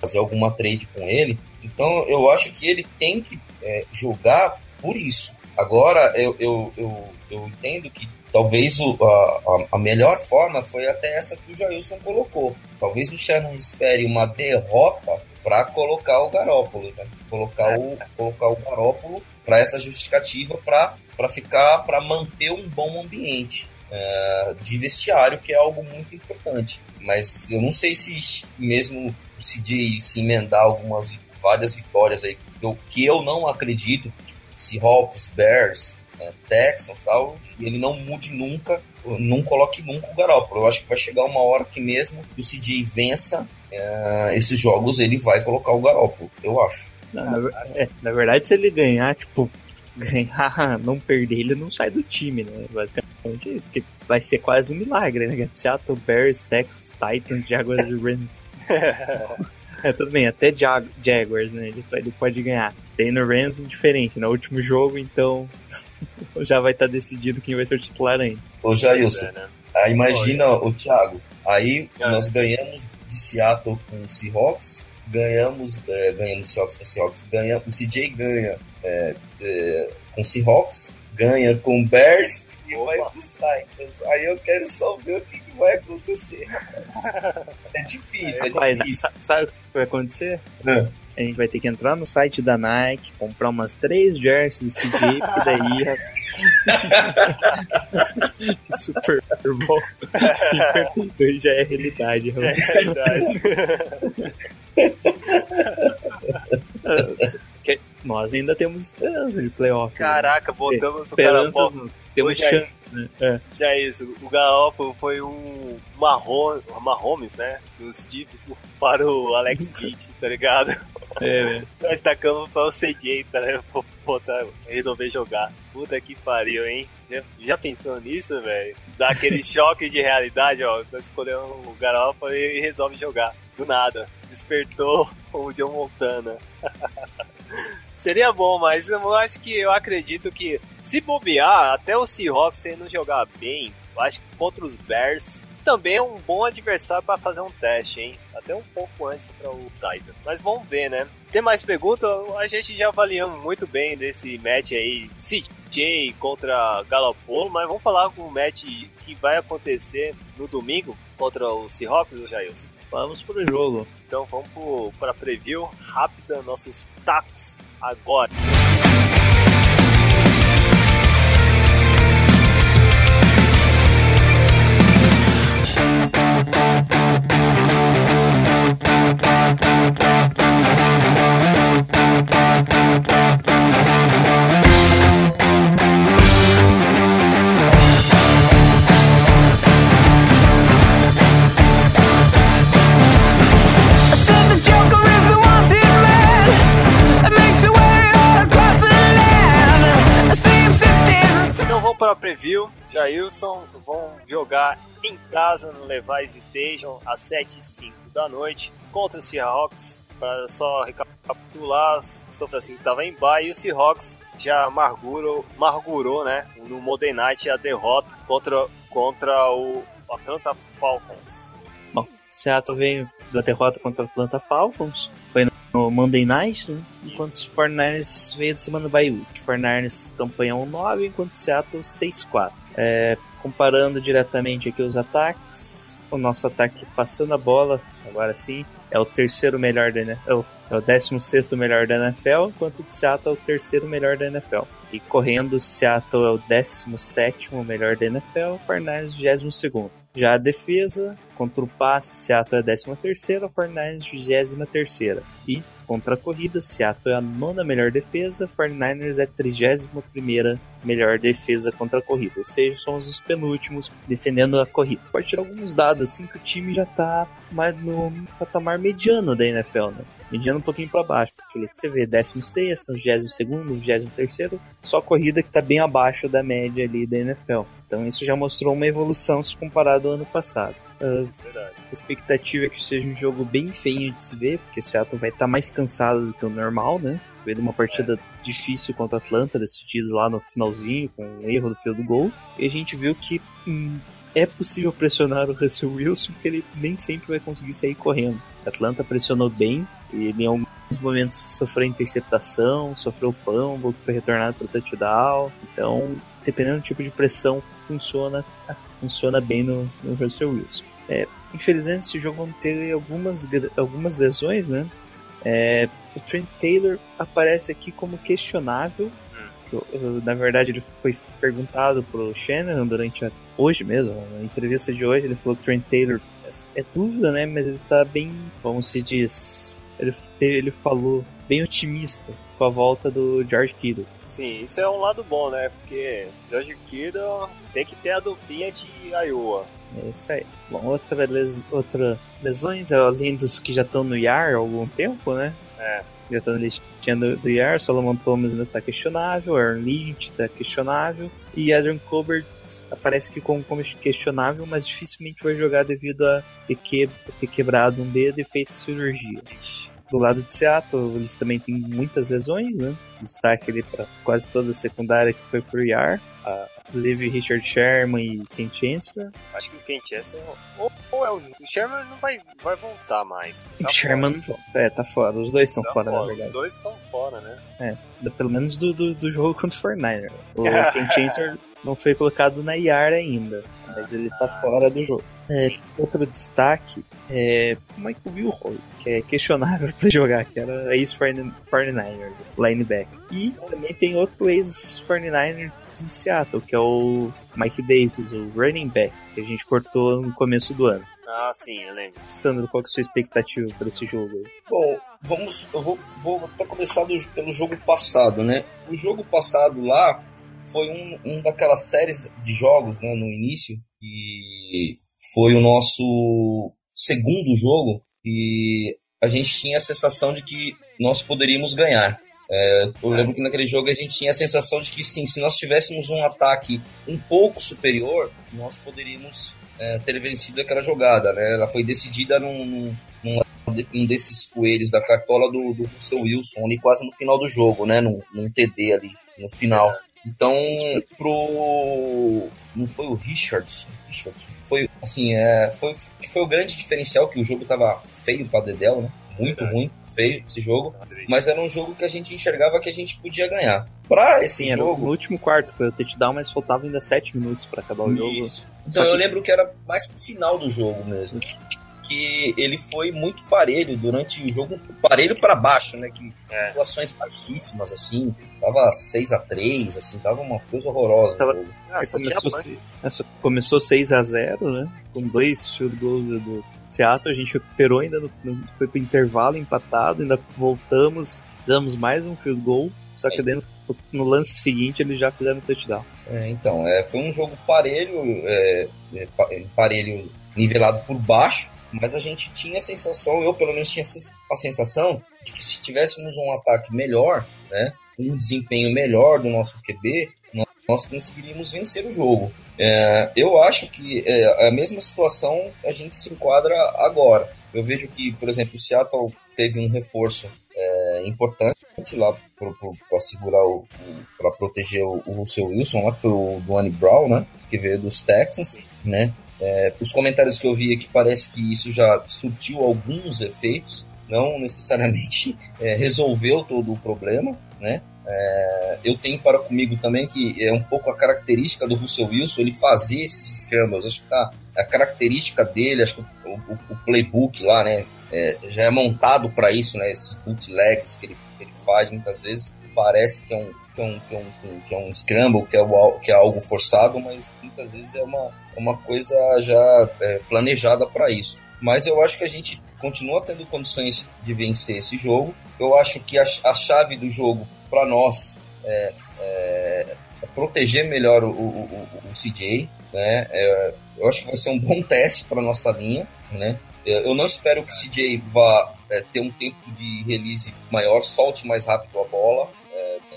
fazer alguma trade com ele. Então eu acho que ele tem que é, jogar por isso. Agora eu, eu, eu, eu entendo que talvez o, a, a, melhor forma foi até essa que o Jailson colocou. Talvez o Shannon espere uma derrota para colocar o Garópolo, né? Colocar o, colocar o Garópolo para essa justificativa para ficar, para manter um bom ambiente uh, de vestiário, que é algo muito importante. Mas eu não sei se mesmo o CJ se emendar algumas várias vitórias aí, eu, que eu não acredito, tipo, Seahawks, Bears, né, Texans tal, ele não mude nunca, não coloque nunca o Garoppolo. Eu acho que vai chegar uma hora que mesmo que o CJ vença uh, esses jogos, ele vai colocar o Garoppolo, eu acho. Na, é, na verdade, se ele ganhar, tipo, ganhar, não perder, ele não sai do time, né? Basicamente é isso, porque vai ser quase um milagre, né? Seattle, Bears, Texas, Titans, Jaguars e Rams. é, tudo bem, até Jag Jaguars, né? Ele, ele pode ganhar. Tem no Rams diferente, no último jogo, então já vai estar tá decidido quem vai ser o titular ainda. Ô Jailson, é, né? aí imagina, o Thiago, aí é. nós ganhamos de Seattle com o Seahawks, ganhamos, é, ganhamos Seahawks com Seahawks, ganha, o CJ ganha é, é, com Seahawks, ganha com Bears e Opa. vai pros Titans. Aí eu quero só ver o que, que vai acontecer. é difícil, é Rapaz, difícil. Sabe o que vai acontecer? Não. A gente vai ter que entrar no site da Nike, comprar umas três jerseys do CJ, e daí. Super bom. 52 já é realidade. É realidade. nós ainda temos esperança de playoff. Né? Caraca, né? botamos o cara Temos Ô, chance, né? É. Já é isso. O Garoppolo foi um marrom, Mahomes, né? Do Steve para o Alex Kidd, tá ligado? É, né? Nós tacamos para o CJ, tá, né? Botar, resolver jogar. Puta que pariu, hein? Já, já pensou nisso, velho? Dá aquele choque de realidade, ó. Nós escolhemos o Garoppolo e resolve jogar. Do nada. Despertou o John Montana. Seria bom, mas eu acho que eu acredito que se bobear, até o Seahawks se não jogar bem, eu acho que contra os Bears também é um bom adversário para fazer um teste, hein? Até um pouco antes para o Titan. Mas vamos ver, né? Tem mais perguntas? A gente já avaliamos muito bem desse match aí, CJ contra Galopolo, mas vamos falar com o match que vai acontecer no domingo contra o Seahawks, do Jailson. Vamos pro jogo. Então vamos para preview rápida, nossos tacos agora. Para a preview, Jailson vão jogar em casa no Levi's Station às 7 e 5 da noite contra o Seahawks. Para só recapitular, o São Francisco estava em bye e o Seahawks já amargurou, amargurou né, no Monday Night a derrota contra, contra o Atlanta Falcons. Bom, Seattle veio da derrota contra o Atlanta Falcons, foi no Monday Night, né? enquanto os 49ers veio de semana bye week. 49ers campanha 1-9, enquanto Seattle 6-4. É, comparando diretamente aqui os ataques, o nosso ataque passando a bola, agora sim, é o terceiro melhor da NFL, é o 16 melhor da NFL, enquanto o Seattle é o terceiro melhor da NFL. E correndo, Seattle é o 17 melhor da NFL, o 49ers 22 já a defesa, contra o passe, Seattle é a 13 terceira, 49ers 23 terceira. E contra a corrida, Seattle é a nona melhor defesa, 49ers é a 31 primeira melhor defesa contra a corrida. Ou seja, somos os penúltimos defendendo a corrida. Pode tirar alguns dados assim que o time já tá mais no patamar mediano da NFL, né? Mediano um pouquinho para baixo, porque você vê 16, 22, 23, só corrida que tá bem abaixo da média ali da NFL. Então isso já mostrou uma evolução se comparado ao ano passado. Uh, a expectativa é que seja um jogo bem feio de se ver, porque o Seattle vai estar tá mais cansado do que o normal, né? Veio uma partida difícil contra a Atlanta, decidida lá no finalzinho, com um erro do fio do gol. E a gente viu que hum, é possível pressionar o Russell Wilson, porque ele nem sempre vai conseguir sair correndo. A Atlanta pressionou bem, e em alguns momentos sofreu interceptação, sofreu fumble, que foi retornado para touchdown. Então, dependendo do tipo de pressão, funciona, funciona bem no, no Russell Wilson. É, infelizmente, esse jogo vai ter algumas, algumas lesões, né? É, o Trent Taylor aparece aqui como questionável Eu- eu- na verdade, ele foi perguntado pro Shannon durante a, hoje mesmo, na entrevista de hoje, ele falou que o Trent Taylor é dúvida, né? Mas ele tá bem, como se diz, ele, ele falou bem otimista com a volta do George Kittle. Sim, isso é um lado bom, né? Porque George Kittle tem que ter a duplinha de Iowa. É isso aí. Bom, outra, les, outra lesões, além dos que já estão no IAR há algum tempo, né? É. Já estão na listinha do, do IAR, Solomon Thomas ainda tá questionável, Aaron Lynch tá questionável, e Adrian Colbert aparece que como, como questionável, mas dificilmente vai jogar devido a ter, que, ter quebrado um dedo e feito cirurgia. Do lado de Seattle, eles também têm muitas lesões, né? Destaque ali para quase toda a secundária que foi pro IAR. Ah, inclusive Richard Sherman e Ken Chancellor. Acho que o Ken Chester ou, ou é o, o Sherman não vai, vai voltar mais. O Sherman não volta. É, tá fora. Os dois estão Tá fora, na Os verdade. dois estão fora, né? Pelo menos do, do, do jogo contra o 49 O Ken Chancellor não foi colocado na IAR ainda, mas ele tá fora do jogo. É, outro destaque é o Michael Wilhoit, que é questionável pra jogar, que era ex-49ers, linebacker. E também tem outro ex-49ers em Seattle, que é o Mike Davis, o running back, que a gente cortou no começo do ano. Ah, sim, eu lembro. Sandro, qual que é a sua expectativa para esse jogo aí? Bom, vamos, eu vou, vou até começar do- pelo jogo passado, né? O jogo passado lá foi um, um daquelas séries de jogos, né, no início, e foi o nosso segundo jogo e a gente tinha a sensação de que nós poderíamos ganhar. É, eu lembro que naquele jogo a gente tinha a sensação de que sim, se nós tivéssemos um ataque um pouco superior, nós poderíamos é, ter vencido aquela jogada, né? Ela foi decidida num, num, num um desses coelhos da cartola do, do Russell Wilson, ali quase no final do jogo, né? Num, num TD ali, no final. Então, pro. Não foi o Richardson. Richardson. Foi, assim, é, foi, que foi o grande diferencial, que o jogo tava feio pra Dedel, né? Muito ruim, feio esse jogo. Mas era um jogo que a gente enxergava que a gente podia ganhar. Pra esse Sim, era no jogo. último quarto, foi o touchdown, mas faltava ainda 7 minutos para acabar o jogo. Isso. Então Só eu que- lembro que era mais pro final do jogo mesmo. Que ele foi muito parelho durante o jogo, parelho pra baixo, né? Que É. atuações baixíssimas, assim. Tava 6 a 3 assim, tava uma coisa horrorosa Tava- o jogo. Ah, começou, se- essa- começou 6 a 0 né? Com dois field goals do- Seattle, a gente recuperou ainda, no, no- foi pro intervalo empatado, ainda voltamos, fizemos mais um field goal, só que daí no, no lance seguinte eles já fizeram touchdown. É, então, é, foi um jogo parelho, é, é, é, parelho nivelado por baixo, mas a gente tinha a sensação, eu pelo menos tinha a sensação de que se tivéssemos um ataque melhor, né, um desempenho melhor do nosso QB, nós, conseguiríamos vencer o jogo. É, eu acho que é, a mesma situação a gente se enquadra agora. Eu vejo que, por exemplo, o Seattle teve um reforço é, importante lá para segurar para proteger o, o Wilson, lá que foi o Duane Brown, né, que veio dos Texans, né. É, os comentários que eu vi aqui parece que isso já surtiu alguns efeitos, não necessariamente é, resolveu todo o problema, né. É, eu tenho para comigo também que é um pouco a característica do Russell Wilson ele fazer esses scrambles. Acho que tá a característica dele, acho que o, o, o playbook lá, né, é, já é montado para isso, né? Esses bootlegs que ele, que ele faz muitas vezes parece que é um que é um, que é um, que é um scramble, que é, que é algo forçado, mas muitas vezes é uma, é uma coisa já é, planejada para isso. Mas eu acho que a gente continua tendo condições de vencer esse jogo. Eu acho que a, a chave do jogo para nós é, é, é proteger melhor o, o, o, o CJ. Né? É, eu acho que vai ser um bom teste para nossa linha. Né? Eu não espero que o CJ vá é, ter um tempo de release maior, solte mais rápido a bola.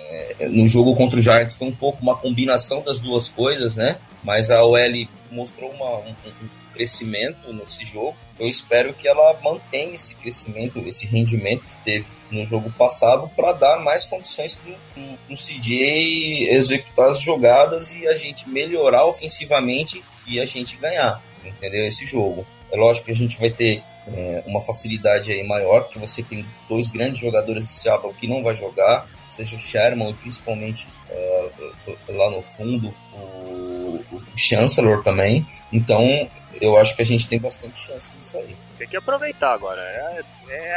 É, no jogo contra o Giants foi um pouco uma combinação das duas coisas, né? Mas a OL mostrou uma, um, um crescimento nesse jogo. Eu espero que ela mantenha esse crescimento, esse rendimento que teve no jogo passado para dar mais condições para o CJ executar as jogadas e a gente melhorar ofensivamente e a gente ganhar, entendeu? Esse jogo. É lógico que a gente vai ter é, uma facilidade aí maior, porque você tem dois grandes jogadores de Seattle que não vai jogar, seja o Sherman principalmente é, lá no fundo o, o Chancellor também. Então eu acho que a gente tem bastante chance nisso aí. Tem que aproveitar agora. É,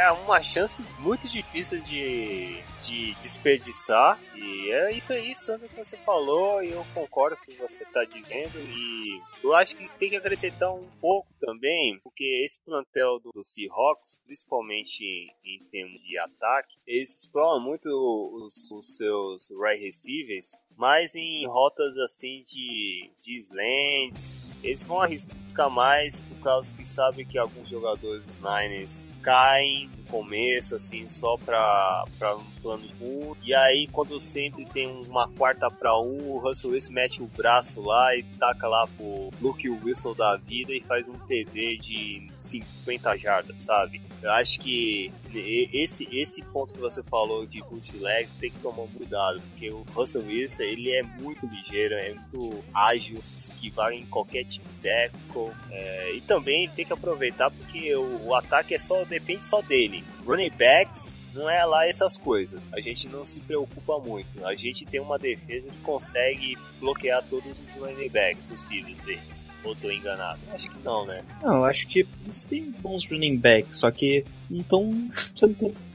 é uma chance muito difícil de, de desperdiçar. E é isso aí, Sandro, que você falou, e eu concordo com o que você está dizendo. E eu acho que tem que acrescentar um pouco também, porque esse plantel do, do Seahawks, principalmente em, em termos de ataque, eles exploram muito os, os seus right receivers mas em rotas assim de, de slants, eles vão arriscar mais por causa que sabem que alguns jogadores dos Niners caem no começo, assim, só pra um plano full. E aí, quando sempre tem uma quarta pra um, o Russell Wilson mete o braço lá e taca lá pro Luke Wilson da vida e faz um TD de 50 jardas, sabe? Eu acho que esse, esse ponto que você falou de bootlegs tem que tomar cuidado, porque o Russell Wilson ele é muito ligeiro, é muito ágil, que vai em qualquer tipo de tackle. É, e também tem que aproveitar porque o, o ataque é só depende só dele. Running backs não é lá essas coisas. A gente não se preocupa muito. A gente tem uma defesa que consegue bloquear todos os running backs possíveis deles. Ou tô enganado? Acho que não, né? Não, acho que eles têm bons running backs, só que não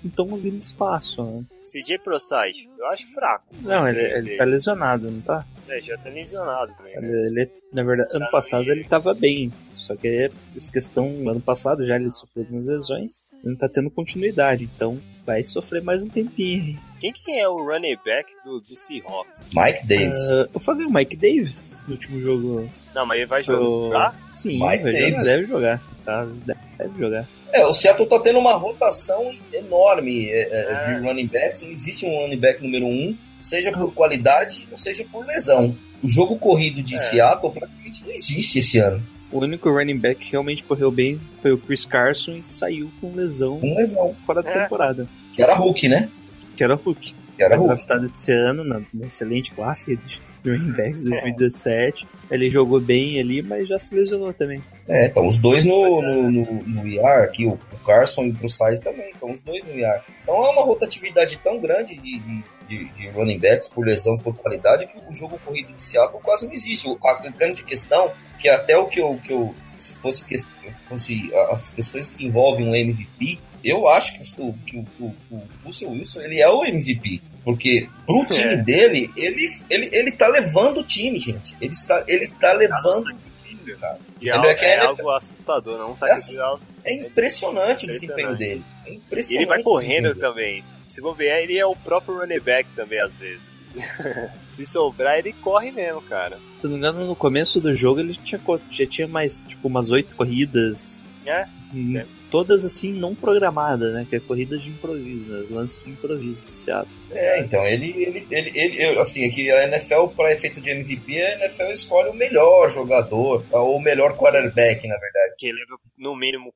estão usando espaço, né? CJ ProSite, eu acho fraco. Não, ele, ele tá lesionado, não tá? É, já tá lesionado também. Né? Ele, ele, na verdade, ano tá passado ele tava bem. Só que essa questão, ano passado já ele sofreu algumas lesões, ele não tá tendo continuidade, então vai sofrer mais um tempinho. Quem que é o running back do, do Seahawks? Mike Davis. Uh, eu falei o Mike Davis no último jogo. Não, mas ele vai jogar? Sim, Mike vai Davis. Jogar, deve jogar. Tá, deve jogar. É, o Seattle tá tendo uma rotação enorme é, é. de é. running backs. Não existe um running back número um, seja por qualidade ou seja por lesão. O jogo corrido de é. Seattle praticamente não existe esse ano. O único running back que realmente correu bem foi o Chris Carson e saiu com lesão, com lesão. fora da é. temporada. Que era Hulk, né? Que era Hulk. Que era Hulk. draftado esse ano na, na excelente classe de running backs de 2017. É. Ele jogou bem ali, mas já se lesionou também. É, então os dois no, no, no, no IR aqui, o, Carson e o Bruce também, então os dois no IR. Então é uma rotatividade tão grande de, de de, de, running backs por lesão, por qualidade, que o jogo corrido de Seattle quase não existe. A grande questão, que até o que eu, que eu se fosse, que, fosse as questões que envolvem um MVP, eu acho que o, que o, o, o Russell Wilson ele é o MVP. Porque pro é. time dele, ele, ele, ele tá levando o time, gente. Ele está, ele tá levando o time, cara. E é, é, é algo assustador, não? É, é impressionante o desempenho dele. É impressionante. E ele vai correndo também. Se bobear, ele é o próprio running back também, às vezes. Se sobrar, ele corre mesmo, cara. Se não me engano, no começo do jogo ele tinha, já tinha mais, tipo, umas oito corridas. É? Hum, todas assim, não programadas, né? Que é corridas de improviso, né? lances de improviso do Seattle. É, então, ele, ele, ele, ele assim, aqui a NFL, para efeito de MVP, a NFL escolhe o melhor jogador, ou o melhor quarterback, na verdade. Que leva, no mínimo,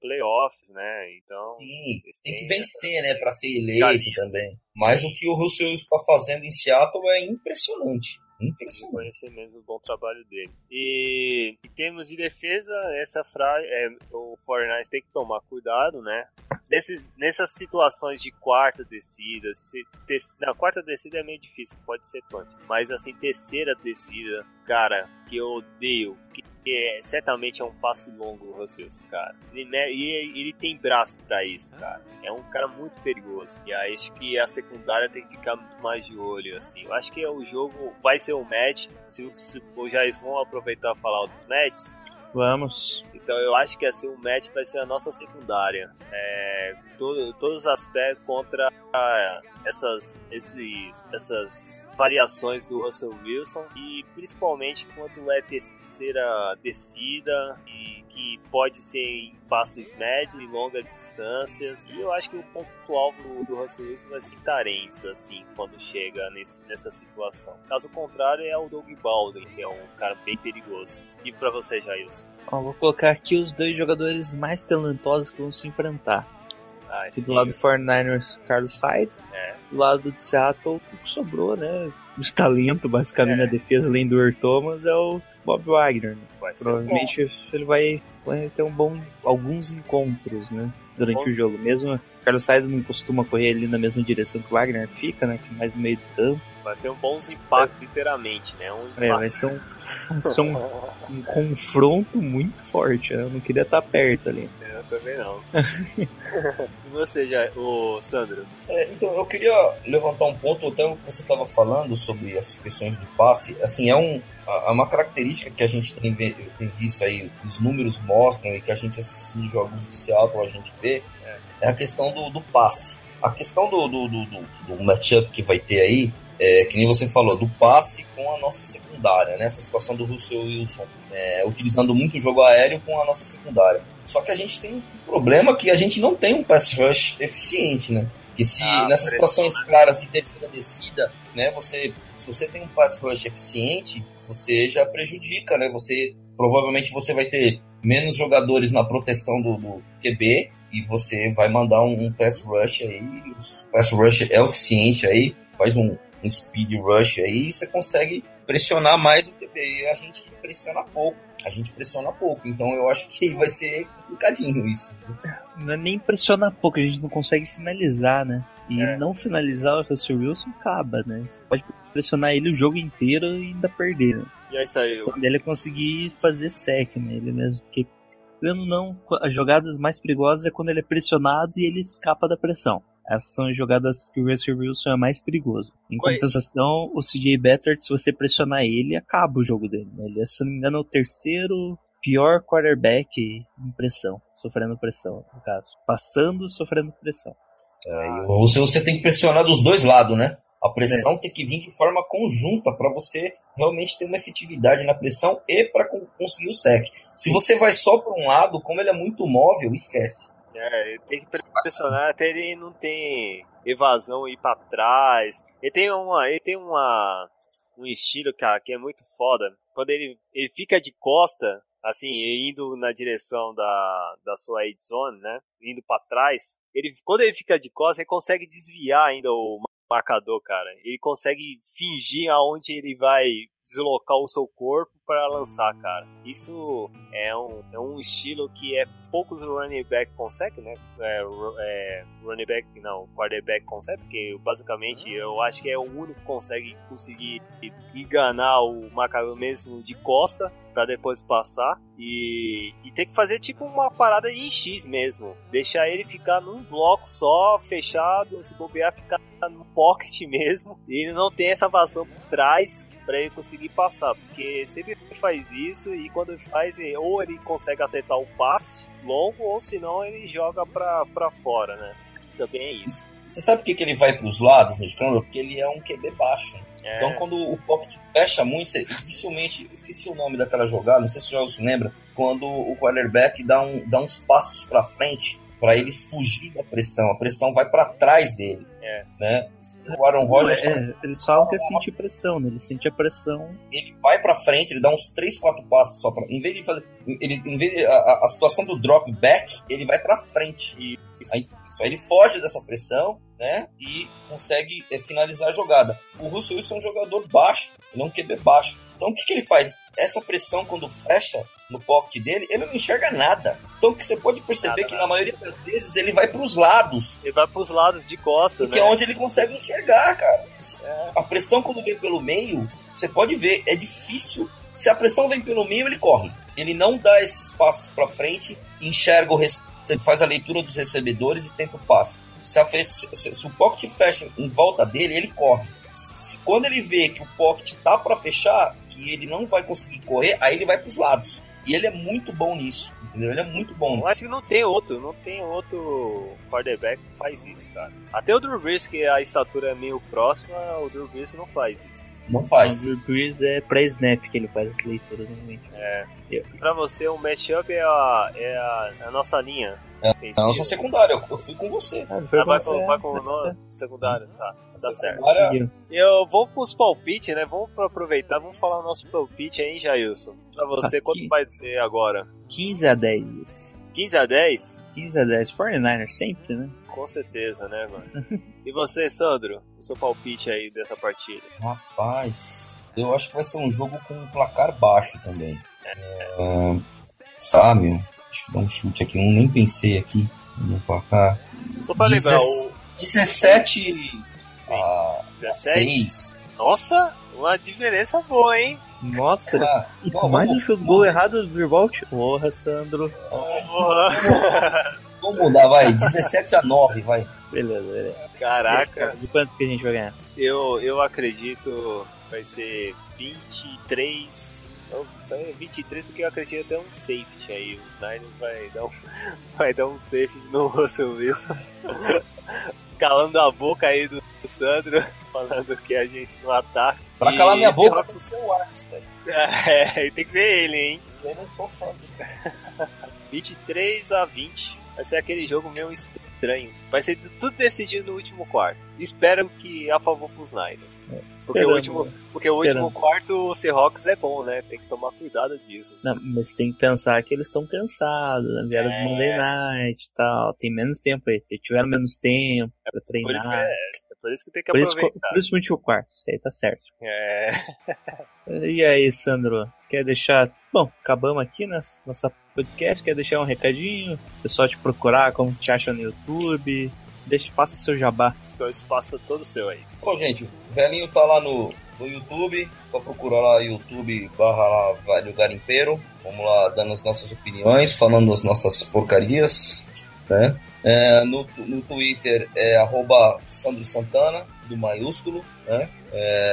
playoffs, né? Então. Sim, tem que vencer, né, para ser eleito também. Mas o que o Russell está fazendo em Seattle é impressionante. Impressionante. Conhecer mesmo o bom trabalho dele. E em termos de defesa, essa frase, é, o 49 tem que tomar cuidado, né? Nesses, nessas situações de quarta descida, se, te, na quarta descida é meio difícil, pode ser punch, mas assim, terceira descida, cara, que eu odeio, que é, certamente é um passe longo o Russell, cara. Ele, e ele tem braço para isso, cara. É um cara muito perigoso. E aí acho que a secundária tem que ficar muito mais de olho, assim. Eu acho que o jogo vai ser um match. Se, se os Jair vão aproveitar falar dos matches, Vamos. Então eu acho que assim o match vai ser a nossa secundária. É, todo, todos os aspectos contra ah, essas, esses, essas variações do Russell Wilson e principalmente quando é terceira descida e que pode ser em passes médios e longas distâncias. E eu acho que o ponto-alvo do Russell Wilson vai ser Tarentes, assim, quando chega nesse, nessa situação. Caso contrário, é o Doug Baldwin, que é um cara bem perigoso. E para você, Jailson? vou colocar aqui os dois jogadores mais talentosos que vão se enfrentar. Ah, aqui do lado do 49ers, Carlos Hyde. É. Do lado do Seattle, o que sobrou, né? Os talento, basicamente, é. na defesa, além do Earl Thomas, é o Bob Wagner. Né? Provavelmente bom. ele vai, vai ter um bom, alguns encontros, né? Durante bom. o jogo. Mesmo o Carlos Hyde não costuma correr ali na mesma direção que o Wagner fica, né? Que é mais no meio do campo. Vai ser um bom impacto, literalmente, né? Um é, vai ser um, vai ser um, um confronto muito forte. Né? Eu não queria estar perto ali. É, também não. e você, já, o Sandro? É, então, eu queria levantar um ponto, até o que você estava falando sobre as questões do passe. Assim, é um, é uma característica que a gente tem, tem visto aí, os números mostram e que a gente assistindo jogos de Seattle a gente vê, é a questão do, do passe. A questão do, do, do, do, do matchup que vai ter aí, é, que nem você falou, do passe com a nossa secundária, né? Essa situação do Russell Wilson, é, utilizando muito o jogo aéreo com a nossa secundária. Só que a gente tem um problema que a gente não tem um pass rush eficiente, né? Que se ah, nessas situações claras de terceira descida, né, você, se você tem um pass rush eficiente, você já prejudica, né? Você provavelmente você vai ter menos jogadores na proteção do, do QB e você vai mandar um, um pass rush aí, o pass rush é eficiente aí, faz um, um speed rush aí você consegue pressionar mais o QB. E a gente pressiona pouco. A gente pressiona pouco. Então eu acho que vai ser complicadinho isso. Não é nem pressionar pouco, a gente não consegue finalizar, né? E é. não finalizar o Russell Wilson acaba, né? Você pode pressionar ele o jogo inteiro e ainda perder, né? E aí saiu. A questão dele é conseguir fazer sec nele mesmo, porque Querendo não, as jogadas mais perigosas é quando ele é pressionado e ele escapa da pressão. Essas são as jogadas que o Russell Wilson é mais perigoso. Em Oi. compensação, o CJ Beathard, se você pressionar ele, acaba o jogo dele. Né? Ele é, se não me engano, o terceiro pior quarterback em pressão, sofrendo pressão, no caso. Passando, sofrendo pressão. É, e você, você tem que pressionar dos dois lados, né? A pressão é. tem que vir de forma conjunta para você realmente ter uma efetividade na pressão e para conseguir o sec. Se você vai só para um lado, como ele é muito móvel, esquece. É, tem que pressionar até ele não tem evasão ir para trás. Ele tem uma, ele tem uma um estilo, cara, que é muito foda. Quando ele, ele fica de costa, assim, indo na direção da, da sua edição, né? Indo para trás, ele quando ele fica de costas, ele consegue desviar ainda o marcador, cara. Ele consegue fingir aonde ele vai deslocar o seu corpo para lançar, cara. Isso é um, é um estilo que é poucos running back conseguem, né? É, é, running back, não, quarterback consegue, porque basicamente eu acho que é o único que consegue conseguir enganar o marcador mesmo de costa para depois passar e, e tem que fazer tipo uma parada em X mesmo, deixar ele ficar num bloco só, fechado, se bobear ficar no pocket mesmo, e ele não tem essa vazão por trás para ele conseguir passar, porque sempre faz isso e quando ele faz, ou ele consegue acertar o passe longo, ou senão ele joga pra fora, né? Também é isso. Você sabe por que, que ele vai para os lados no Scramble? Porque ele é um QB baixo. É. Então, quando o pocket fecha muito, você, dificilmente. Eu esqueci o nome daquela jogada, não sei se o se lembra. Quando o quarterback dá, um, dá uns passos para frente para ele fugir da pressão. A pressão vai para trás dele. É. Né? O Aaron Rodgers. É, eles falam que é sentir pressão, né? Ele sente a pressão. Ele vai para frente, ele dá uns 3, 4 passos só para. Em vez de fazer. Ele, em vez de, a, a situação do drop back, ele vai para frente. Isso. Aí, isso. Aí ele foge dessa pressão, né? E consegue é, finalizar a jogada. O Russell Wilson é um jogador baixo, ele é um QB baixo. Então o que, que ele faz? Essa pressão, quando fecha, no pocket dele, ele não enxerga nada. Então que você pode perceber nada, que nada. na maioria das vezes ele vai para os lados. Ele vai para os lados de costas, Que é onde ele consegue enxergar, cara. É. A pressão quando vem pelo meio, você pode ver, é difícil. Se a pressão vem pelo meio, ele corre. Ele não dá esses passos para frente, enxerga o recebedor, faz a leitura dos recebedores e tenta o passe. Se, a, se, se, o pocket fecha em volta dele, ele corre. Se, quando ele vê que o pocket tá para fechar, que ele não vai conseguir correr, aí ele vai para os lados. E ele é muito bom nisso, entendeu? Ele é muito bom. Eu acho que não tem outro, não tem outro quarterback que faz isso, cara. Até o Drew Brees, que a estatura é meio próxima, o Drew Brees não faz isso. Não faz. O Brees é pré-snap que ele faz as leituras normalmente. É. Pra você, o matchup é a, é a, a nossa linha. É, a nossa secundária, eu fui com você. Ah, ah vai, com, vai com nós, secundária, tá. Tá certo. Eu vou pros palpites, né? Vamos aproveitar, vamos falar o nosso palpite aí, Jailson. Pra você, Aqui. quanto vai ser agora? 15 a 10. 15 a 10? 15 a 10. 49ers sempre, né? Com certeza, né, mano? e você, Sandro? O seu palpite aí dessa partida? Rapaz, eu acho que vai ser um jogo com um placar baixo também. É. Uh, Samuel, deixa eu dar um chute aqui, eu nem pensei aqui no placar. Só pra lembrar, o... 17 a 17? 6. Nossa, uma diferença boa, hein? Nossa, Ah, e bom, mais um field goal errado do Ribolt. Porra, Sandro. Vamos mudar, vai. 17 a 9, vai. Beleza, beleza. Caraca, De quantos que a gente vai ganhar? eu, eu acredito vai ser 23. não, é 23 porque eu acredito até um safety aí. O Snyder vai dar um, vai dar um safety no Russell Wilson. Calando a boca aí do Sandro, falando que a gente não ataca. Pra E calar minha boca, Rock- tem que ser o Armstead. É, tem que ser ele, hein? Eu não sou fã. 23 a 20. Vai ser aquele jogo meio estranho. Vai ser tudo decidido no último quarto. Espero que a favor pro Snyder. Porque o último, porque o último quarto o Seahawks é bom, né? Tem que tomar cuidado disso. Não, mas tem que pensar que eles estão cansados, né? Vieram É. do Monday Night e tal. Tem menos tempo aí. Tiveram menos tempo pra Por isso que, treinar. Por isso que tem que Por isso, aproveitar. por isso o último quarto. Isso aí tá certo. É, E aí, Sandro? Quer deixar. Bom, acabamos aqui, né? Nossa podcast. Quer deixar um recadinho? O pessoal te procurar, como te acha no YouTube. Deixa, faça seu jabá. seu espaço é todo seu aí. Bom, gente, o velhinho tá lá no, no YouTube. Só procurar lá YouTube barra lá Velho Garimpeiro. Vamos lá dando as nossas opiniões, falando as nossas porcarias, né? É, no, no Twitter é Sandro Santana, do maiúsculo, né?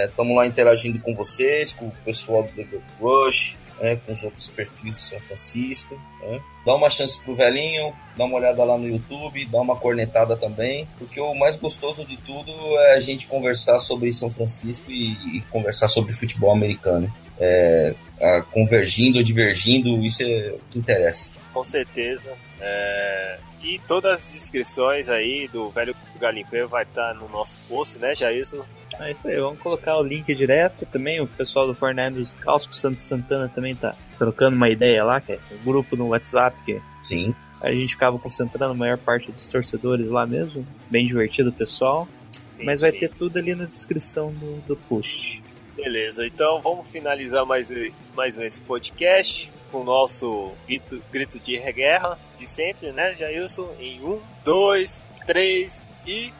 Estamos lá interagindo com vocês, com o pessoal do The Gold Rush, né? com os outros perfis de São Francisco. Né? Dá uma chance pro velhinho, dá uma olhada lá no YouTube, dá uma cornetada também, porque o mais gostoso de tudo é a gente conversar sobre São Francisco e, e conversar sobre futebol americano. É, a- convergindo ou divergindo, isso é o que interessa. Com certeza. É, E todas as descrições aí do velho galimpeiro vai estar no nosso post, né, Jailson? É isso aí, vamos colocar o link direto também. O pessoal do Fortnite Caos, o Santo Santana também tá trocando uma ideia lá, que é um grupo no WhatsApp que Sim. a gente acaba concentrando a maior parte dos torcedores lá mesmo. Bem divertido o pessoal. Sim, Mas vai sim. ter tudo ali na descrição do, do post. Beleza, então vamos finalizar mais, mais um esse podcast com o nosso grito, grito de guerra de sempre, né, Jailson? Em um, dois, três e.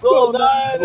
Gol Niners!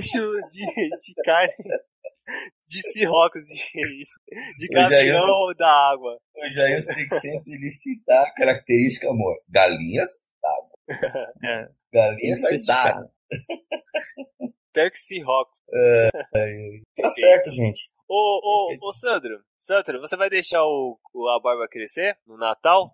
Bucho de, de carne de Seahawks, de, de ia- gavião da água. O Jair tem que sempre listar a característica, amor. Galinhas d'água. É, Galinhas Bem d'água. Turk Seahawks. Tá certo, gente. Ô, ô, ô, Sandro, Sandro, você vai deixar o, o- a barba crescer no Natal?